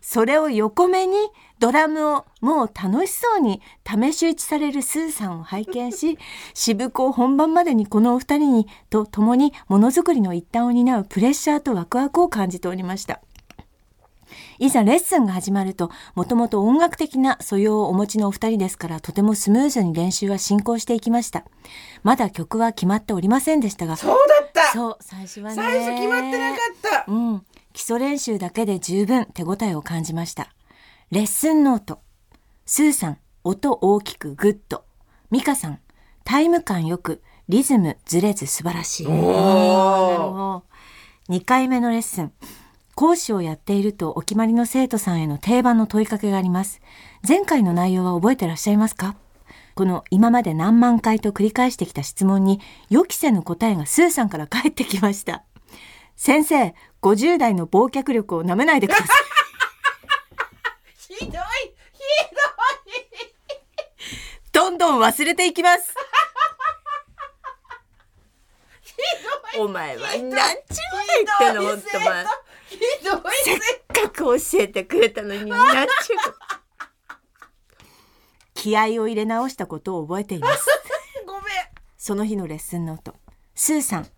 S3: それを横目にドラムをもう楽しそうに試し打ちされるスーさんを拝見し渋子本番までにこのお二人にと共にものづくりの一端を担うプレッシャーとワクワクを感じておりました。いざレッスンが始まるともともと音楽的な素養をお持ちのお二人ですからとてもスムーズに練習は進行していきました。まだ曲は決まっておりませんでしたが
S2: そうだ
S3: そう最初はね
S2: 最初決まってなかった
S3: うん、基礎練習だけで十分手応えを感じました。レッスンノート。スーさん、音大きくグッド。ミカさん、タイム感よく、リズムずれず素晴らしい。
S2: おー
S3: あーなるほど2回目のレッスン。講師をやっているとお決まりの生徒さんへの定番の問いかけがあります。前回の内容は覚えてらっしゃいますか？この今まで何万回と繰り返してきた質問に予期せぬ答えがスーさんから返ってきました。先生、50代の忘却力を舐めないでください。
S2: ひどいひ
S3: どんどん忘れていきます。お前はなんちゅうこと言ってんの、ほんとお前。
S2: ひどい
S3: せっかく教えてくれたのに、なんちゅうこと。気合を入れ直したことを覚えています。
S2: ごめん
S3: その日のレッスンノート。スーさん、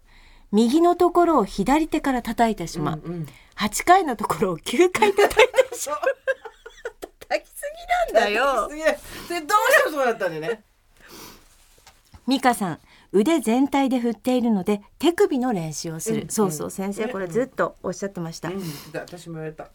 S3: 右のところを左手から叩いてしまう。
S2: うん
S3: 8回のところを9回叩いてしまう。叩きすぎなんだよ。
S2: すげえそれどうしてもそうだったんだよね
S3: ミカさん、腕全体で振っているので手首の練習をする。
S2: うん
S3: そうそう、先生これずっとおっしゃってました。
S2: うんだ私も言われた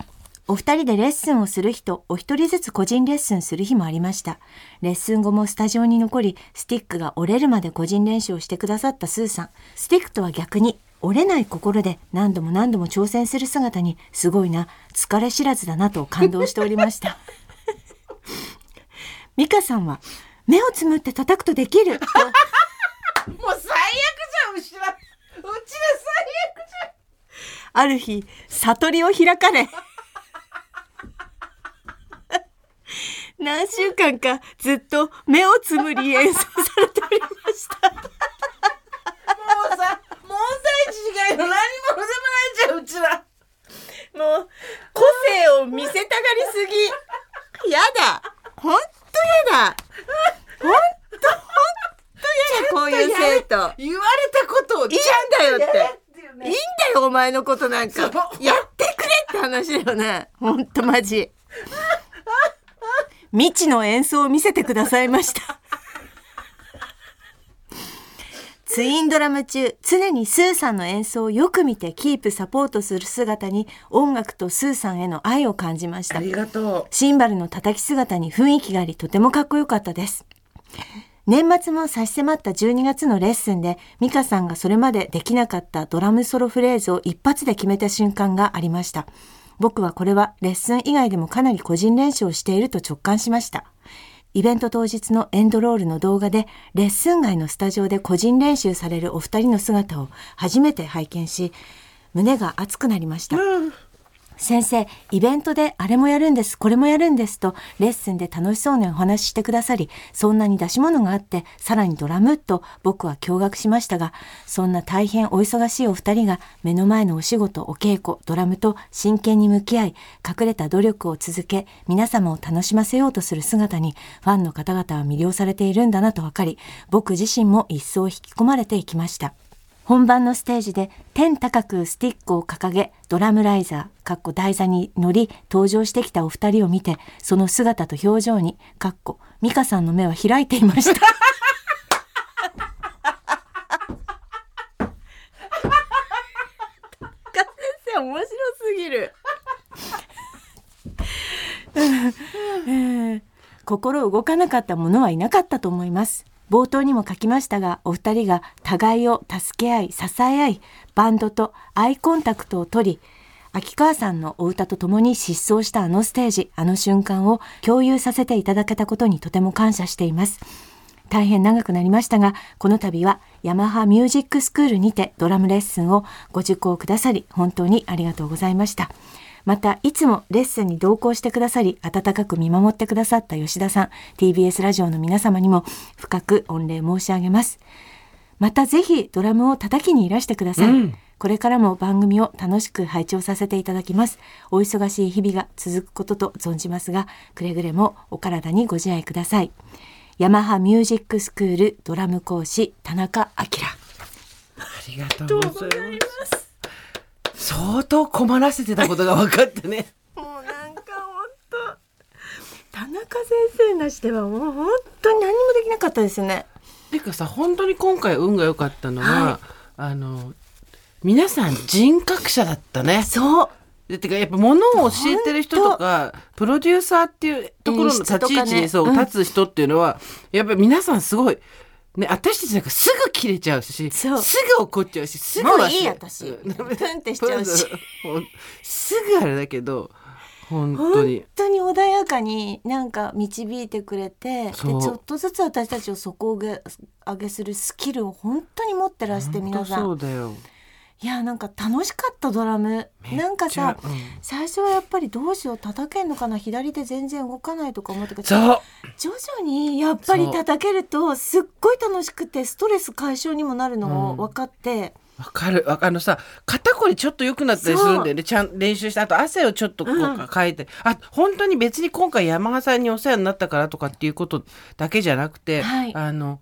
S3: お二人でレッスンをする日とお一人ずつ個人レッスンする日もありました。レッスン後もスタジオに残り、スティックが折れるまで個人練習をしてくださったスーさん。スティックとは逆に折れない心で何度も何度も挑戦する姿にすごいな、疲れ知らずだなと感動しておりました。ミカさんは目をつむって叩くとできると
S2: もう最悪じゃんうちらうちら最悪じ
S3: ある日悟りを開かれ 何週間かずっと目をつむり演奏されておりました。
S2: もうさ問題児以外の何者でもないじゃんうちら。
S3: もう個性を見せたがりすぎ。やだ。ほんとやだ。ほんとほんとやだこういう生徒。
S2: 言われたことを
S3: いいんだよって。
S2: い
S3: いいんだよお前のことなんか。やってくれって話だよね。ほんとマジ 未知の演奏を見せてくださいましたツインドラム中常にスーさんの演奏をよく見てキープサポートする姿に音楽とスーさんへの愛を感じました
S2: ありがと
S3: シンバルの叩き姿に雰囲気がありとてもかっこよかったです。年末も差し迫った12月のレッスンで、ミカさんがそれまでできなかったドラムソロフレーズを一発で決めた瞬間がありました。僕はこれはレッスン以外でもかなり個人練習をしていると直感しました。イベント当日のエンドロールの動画で、レッスン外のスタジオで個人練習されるお二人の姿を初めて拝見し、胸が熱くなりました。先生、イベントであれもやるんです、これもやるんですと、レッスンで楽しそうにお話ししてくださり、そんなに出し物があって、さらにドラムと僕は驚愕しましたが、そんな大変お忙しいお二人が目の前のお仕事、お稽古、ドラムと真剣に向き合い、隠れた努力を続け、皆様を楽しませようとする姿に、ファンの方々は魅了されているんだなと分かり、僕自身も一層引き込まれていきました。本番のステージで天高くスティックを掲げドラムライザーかっこ台座に乗り登場してきたお二人を見てその姿と表情にかっこ美香さんの目は開いていました。高先生面白すぎる。えー心動かなかった者はいなかったと思います冒頭にも書きましたがお二人が互いを助け合い支え合いバンドとアイコンタクトを取り秋川さんのお歌と共に失踪したあのステージあの瞬間を共有させていただけたことにとても感謝しています。大変長くなりましたがこの度はヤマハミュージックスクールにてドラムレッスンをご受講くださり本当にありがとうございました。またいつもレッスンに同行してくださり温かく見守ってくださった吉田さん TBS ラジオの皆様にも深く御礼申し上げます。またぜひドラムを叩きにいらしてください、
S2: うん。
S3: これからも番組を楽しく拝聴させていただきます。お忙しい日々が続くことと存じますがくれぐれもお体にご自愛ください。ヤマハミュージックスクールドラム講師田中明。
S2: ありがとうございます相当困らせてたことが分かったね。
S3: もうなんか本当田中先生なしではもう本当に何もできなかったですよね。
S2: ていうかさ本当に今回運が良かったのは、
S3: はい。
S2: あの皆さん人格者だったね。
S3: そう。
S2: でてかやっぱ物を教えてる人とかプロデューサーっていうところの立ち位置に、そう
S3: うん。
S2: 立つ人っていうのは、やっぱり皆さんすごいね、私たちなんかすぐ切れちゃうし、す
S3: そう。
S2: ぐ怒っちゃうし、すぐ
S3: もういい私。
S2: うん
S3: プンってしちゃうし
S2: すぐあれだけど、本当
S3: 本
S2: に。
S3: 当に穏やかになんか導いてくれてでちょっとずつ私たちを底上げ上げするスキルを本当に持ってらして皆さ
S2: 本当そ
S3: ん
S2: うだよ。
S3: いやなんか楽しかったドラムなんかさ、
S2: うん
S3: 最初はやっぱりどうしよう叩けんのかな？左手全然動かないとか思ったけど。徐々にやっぱり叩けるとすっごい楽しくてストレス解消にもなるのを分かって、
S2: わかる。わあのさ、肩こりちょっと良くなったりするんだよね。ちゃん練習して、あと汗をちょっとこう
S3: うん
S2: かいて。あ、本当に別に今回山賀さんにお世話になったからとかっていうことだけじゃなくて、
S3: はい
S2: あの、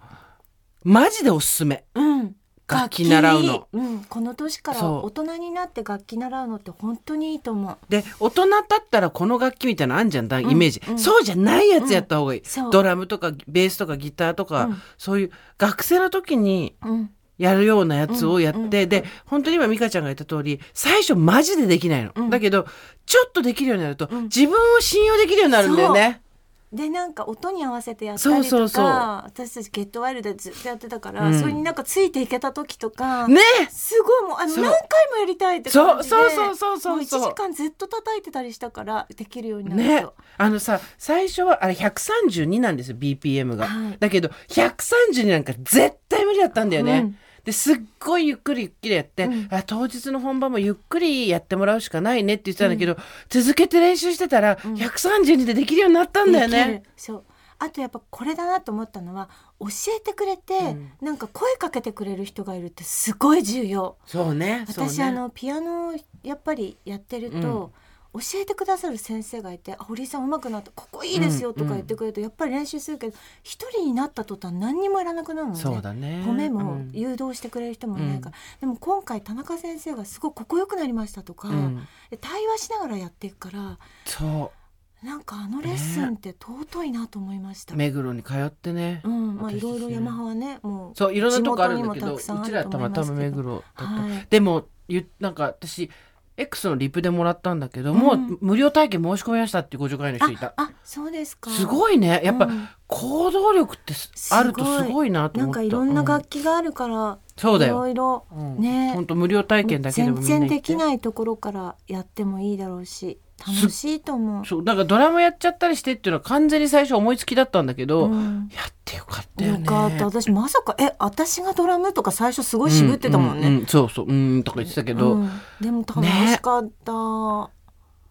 S2: マジでおすすめ。
S3: うん、
S2: 楽器習うの。
S3: うん、この年から大人になって楽器習うのって本当にいいと思う。
S2: で、大人だったらこの楽器みたいなのあんじゃん、だイメージ、
S3: うん。
S2: そうじゃないやつやった方がいい。ドラムとかベースとかギターとか、
S3: うん。
S2: そういう学生の時に
S3: うん、
S2: やるようなやつをやって、で本当に今美香ちゃんが言った通り最初マジでできないの、
S3: うん。
S2: だけどちょっとできるようになると、
S3: うん。
S2: 自分を信用できるようになるんだよね
S3: でなんか音に合わせてやったりとか
S2: そうそうそう。
S3: 私たちゲットワイルドでずっとやってたから、
S2: うん。
S3: それになんかついていけた時とか、
S2: ね。
S3: すごいもうあの何回もやりたいって感じで
S2: そうそうそうそう。そう
S3: もう1時間ずっと叩いてたりしたからできるようになる
S2: ね。
S3: と。
S2: あのさ最初はあれ132なんですよ BPM が、
S3: はい。
S2: だけど132なんか絶対無理だったんだよね、
S3: うん
S2: ですっごいゆっくりゆっくりやって、
S3: うん。
S2: あ当日の本番もゆっくりやってもらうしかないねって言ってたんだけど、続けて練習してたら、132でできるようになったんだよね。
S3: そう。あとやっぱこれだなと思ったのは教えてくれて、
S2: うん。
S3: なんか声かけてくれる人がいるってすごい重要。
S2: そうねそうね
S3: 私、あのピアノをやっぱりやってると、教えてくださる先生がいて「あ堀井さん上手くなったここいいですよ」とか言ってくれると、やっぱり練習するけど一人になった途端何にもいらなくなるのね。
S2: そうだね。
S3: 褒めも
S2: うん。
S3: 誘導してくれる人もいないから、でも今回田中先生がすごいここ良くなりましたとか、対話しながらやっていくから
S2: そう。
S3: なんかあのレッスンって尊いなと思いました。
S2: 目黒に通ってね、
S3: うん、まあい
S2: 私
S3: ろいろ山派はねもう
S2: そういろんなとこあるんだけど。うちらたまたま目黒だった、
S3: はい。
S2: でもゆなんか私 X のリプでもらったんだけど、も
S3: うん。
S2: う無料体験申し込みましたっていうご助会の人いた。
S3: ああそうですか。
S2: すごいね。やっぱ、
S3: うん。
S2: 行動力ってすあるとすごいなと思った。
S3: なんかいろんな
S2: う
S3: 楽器があるから、い
S2: そうだよ。
S3: ろいろ
S2: うん。
S3: ね。
S2: 本当無料体験だけでも
S3: 全然できないところからやってもいいだろうし楽しいと思う。
S2: そうなんかドラムやっちゃったりしてっていうのは完全に最初思いつきだったんだけど、
S3: うん。
S2: やってよかったよ
S3: よ
S2: ね
S3: かった。私まさかえ私がドラムとか最初すごい渋ってたもんね。
S2: うううそうそううんとか言ってたけど、
S3: うん。でも楽しかった。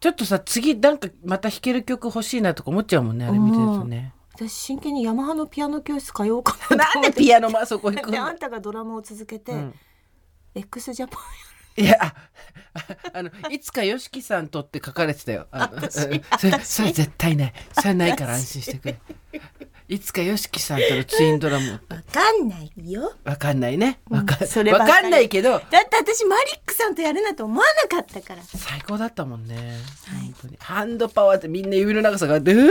S2: ちょっとさ次なんかまた弾ける曲欲しいなとか思っちゃうもんねあれ見てるとね、
S3: 私真剣にヤマハのピアノ教室通おうかなと
S2: なんでピアノまそこ行くの
S3: であんたがドラムを続けて、
S2: うん。
S3: X ジャパン
S2: いやあ あのいつか YOSHIKI さんとって書かれてたよ。あの それそれ絶対ない。それないから安心してくれ。いつか YOSHIKI さんとのツインドラム
S3: わかんないよ。
S2: わかんないね。わか,、
S3: うんそればっかり。
S2: わかんないけど。
S3: だって私マリックさんとやるなんて思わなかったから。
S2: 最高だったもんね、
S3: い。
S2: 本当に。ハンドパワーってみんな指の長さが あってうー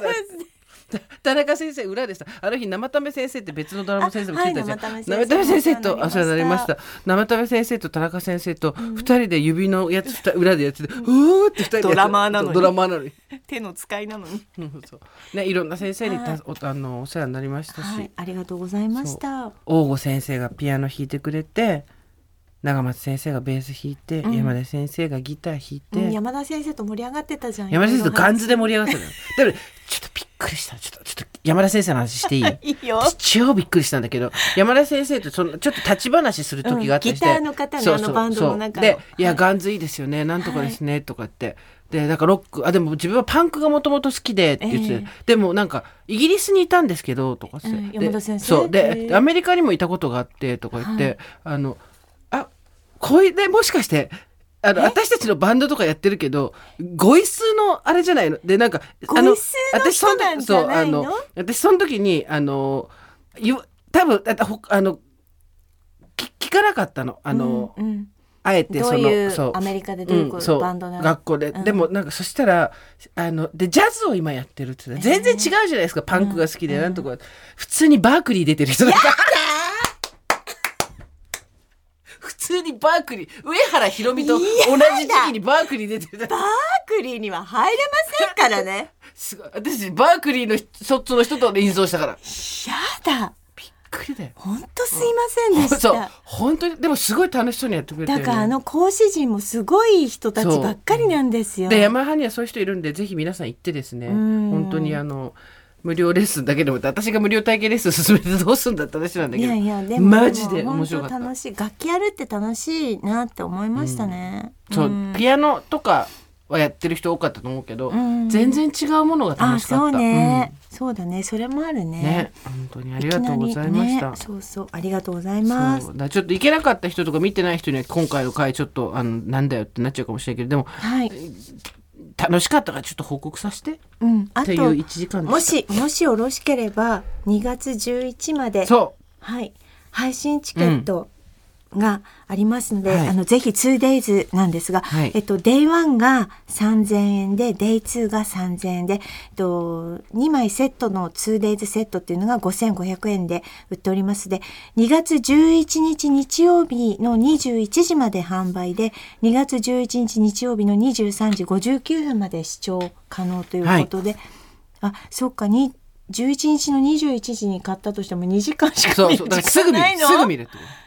S2: た 田中先生裏でさある日生為先生って別のドラム先生も来てたじゃん、
S3: あはい
S2: 生。為先生とあそれ
S3: お世話になりまし
S2: た。た生為先生と田中先生と二人で指のやつ裏でやってて、うーって二人でやって
S3: ドラマーなのに。
S2: ドラマーなのに。
S3: 手の使いなのに。
S2: うんそう。ねいろんな先生にた、
S3: はい。
S2: おあのお世話になりましたし、
S3: はいありがとうございました。
S2: 大吾先生がピアノ弾いてくれて長松先生がベース弾いて、
S3: うん。
S2: 山田先生がギター弾いて、
S3: うん山田先生と盛り上がってたじゃん
S2: 山田先生とガンズで
S3: も
S2: 盛り上がってたの。よだからちょっとびっくりした。ちょっとちょっと山田先生の話していい？
S3: いいよ。
S2: 超びっくりしたんだけど山田先生とそのちょっと立ち話する時があったりして、
S3: うんギターの方ね
S2: そうそう
S3: あのバンドの中の。
S2: そう。で「い。や、
S3: はい
S2: ガンズいいですよね。なんとかですね」とかって。でなんかロックあでも自分はパンクがもともと好きでって言ってて、
S3: ええ。
S2: でもなんかイギリスにいたんですけどとかって、
S3: うん
S2: で
S3: 山田先生。
S2: そう。で、
S3: ええ
S2: アメリカにもいたことがあってとか言って、
S3: はい。
S2: あのあこれでもしかしてあの
S3: え？
S2: 私たちのバンドとかやってるけどごい数のあれじゃないの？でなんかあの
S3: ごい数の人
S2: そ
S3: の？
S2: そうあの私その時にあのゆ多分あのき聞かなかったの。あの、
S3: うんうん。
S2: あえてそのそう。
S3: アメリカでどういう
S2: うん
S3: バンドなの？
S2: 学校で、
S3: うん。
S2: でもなんかそしたらあのでジャズを今やってるって全然違うじゃないですか、パンクが好きで
S3: うん。
S2: なんとか、普通にバークリー出てる人だった 普通にバークリー上原ひろみと同じ時期にバークリー出てる。
S3: バークリーには入れませんからね。
S2: すごい。私バークリーの人そっちの人と演奏したから。
S3: やだ。
S2: びっくりだよ。
S3: 本当すいませんでした。
S2: 本当にでもすごい楽しそうにやってくれて
S3: だからあの講師陣もすごい人たちばっかりなんですよ。
S2: でヤマハにはそういう人いるんでぜひ皆さん行ってですね。
S3: うん。
S2: 本当にあの無料レッスンだけでも私が無料体験レッスン進めてどうすんだって話なんだけど。
S3: いやいやでも
S2: マジで面白かった。
S3: 楽しい楽器やるって楽しいなって思いましたね。
S2: そう、
S3: ん。
S2: ピアノとかはやってる人多かったと思うけど、
S3: うん。
S2: 全然違うものが楽
S3: あそう
S2: しかった。
S3: ね、そうだね。それもあるね。
S2: うんね本当にありがとうございました、
S3: ね、そうそう。ありがとうございます。
S2: ちょっと行けなかった人とか見てない人には今回の回ちょっとあのなんだよってなっちゃうかもしれないけどでも
S3: はい。
S2: 楽しかったからちょっと報告させて。っ
S3: うん。あと
S2: ていう1時間で
S3: もしもしよろしければ2月11まで。
S2: そ
S3: はい。配信チケットがありますので、
S2: はい。
S3: あのぜひ 2days なんですが、
S2: はい。
S3: えっと Day1 が3000円で Day2 が3000円で、えっと、2枚セットの 2days セットっていうのが5500円で売っております。で2月11日日曜日の21時まで販売で2月11日日曜日の23時59分まで視聴可能ということで、あそっかに11日の21時に買ったとしても2時間し
S2: うそう
S3: か見る
S2: そうだからすぐ見
S3: ないの？
S2: るすぐ見るってこと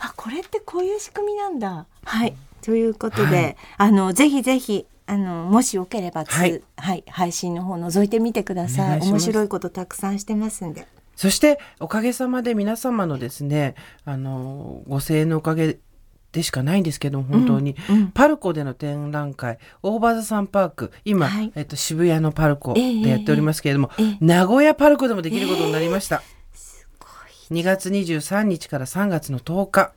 S3: あこれってこういう仕組みなんだ。はい。ということで、
S2: はい。
S3: あのぜひぜひあのもしよければつ、
S2: は
S3: はいい配信の方覗いてみてくだ
S2: お
S3: さい。面白いことたくさんしてますんで。
S2: そしておかげさまで皆様のですねあのご声援のおかげでしかないんですけども本当に、
S3: うんうん。
S2: パルコでの展覧会オーバーザサンパーク今、
S3: はい。
S2: えっと、渋谷のパルコでやっておりますけれども、
S3: ええええ。
S2: 名古屋パルコでもできることになりました、2月23日から3月の10日。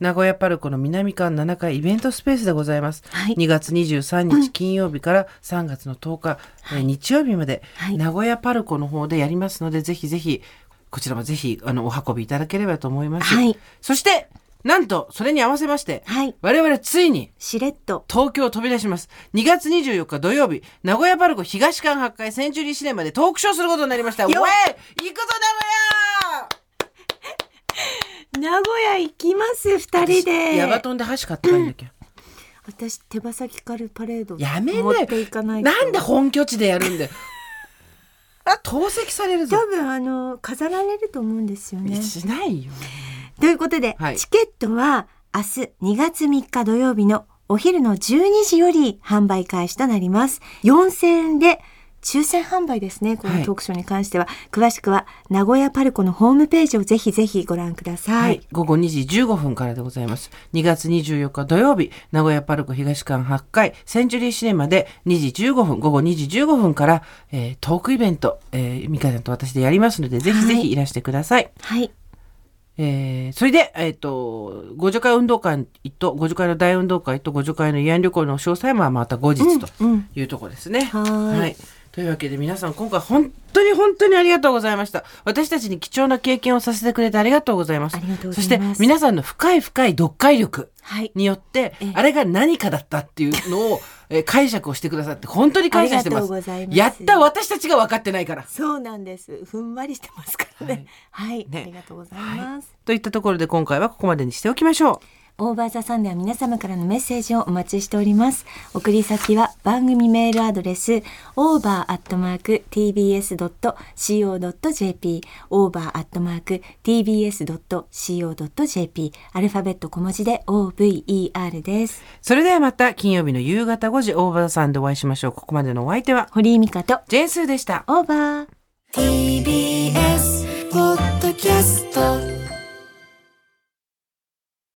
S2: 名古屋パルコの南館7階イベントスペースでございます、
S3: はい。
S2: 2月23日金曜日から3月の10日、えー日曜日まで、
S3: はい。
S2: 名古屋パルコの方でやりますのでぜひぜひこちらもぜひあのお運びいただければと思います、
S3: はい。
S2: そしてなんとそれに合わせまして、
S3: はい。
S2: 我々ついに
S3: しれっと。
S2: 東京を飛び出します。2月24日土曜日、名古屋パルコ東館8階センチュリーシネマでトークショーすることになりました。ウェイ!
S3: よ
S2: 行くぞ
S3: 名古屋行きます二
S2: 名古屋
S3: 人で。
S2: ヤバトンで箸買って帰んなきゃ。
S3: 私手羽先カルパレード
S2: やめ
S3: 持って
S2: なよ
S3: いかないと。
S2: なんで本拠地でやるんだよ。透析されるぞ
S3: 多。分あの飾られると思うんですよね。
S2: しないよ。
S3: ということで、
S2: はい
S3: チケットは明日2月3日土曜日のお昼の12時より販売開始となります。4000円で抽選販売ですね。こ
S2: はい
S3: のトークショーに関しては。詳しくは名古屋パルコのホームページをぜひぜひご覧ください。
S2: はい、午後2時15分からでございます。2月24日土曜日、名古屋パルコ東館8階センチュリーシネマで2時15分、午後2時15分から、えートークイベント、えー、ミカちゃんと私でやりますので、ぜひぜひいらしてください。
S3: はい。
S2: えーそれで、えっ、と、ご助会運動会と、ご助会の大運動会と、ご助会の慰安旅行の詳細はまた後日と
S3: うんうん
S2: いうところですね。
S3: はーい
S2: というわけで皆さん今回本当に本当にありがとうございました。私たちに貴重な経験をさせてくれてありがとうございます。そして皆さんの深い深い読解力
S3: はい。
S2: によって
S3: ええ、
S2: あれが何かだったっていうのを、えー解釈をしてくださって本当に感謝してま
S3: ありがとうご
S2: す。
S3: ざいます
S2: やった私たちが分かってないから。
S3: そうなんです。ふんわりしてますからね。はい。
S2: ね
S3: ありがとうございます。
S2: といったところで今回はここまでにしておきましょう。
S3: オーバーザさんでは皆様からのメッセージをお待ちしております。送り先は番組メールアドレス over.tbs.co.jp over.tbs.co.jp アルファベット小文字で over です。
S2: それではまた金曜日の夕方5時オーバーさんでお会いしましょう。ここまでのお相手は
S3: 堀井美香と
S2: ジェーンスーでした。
S3: オーバー
S1: TBS ポッドキャスト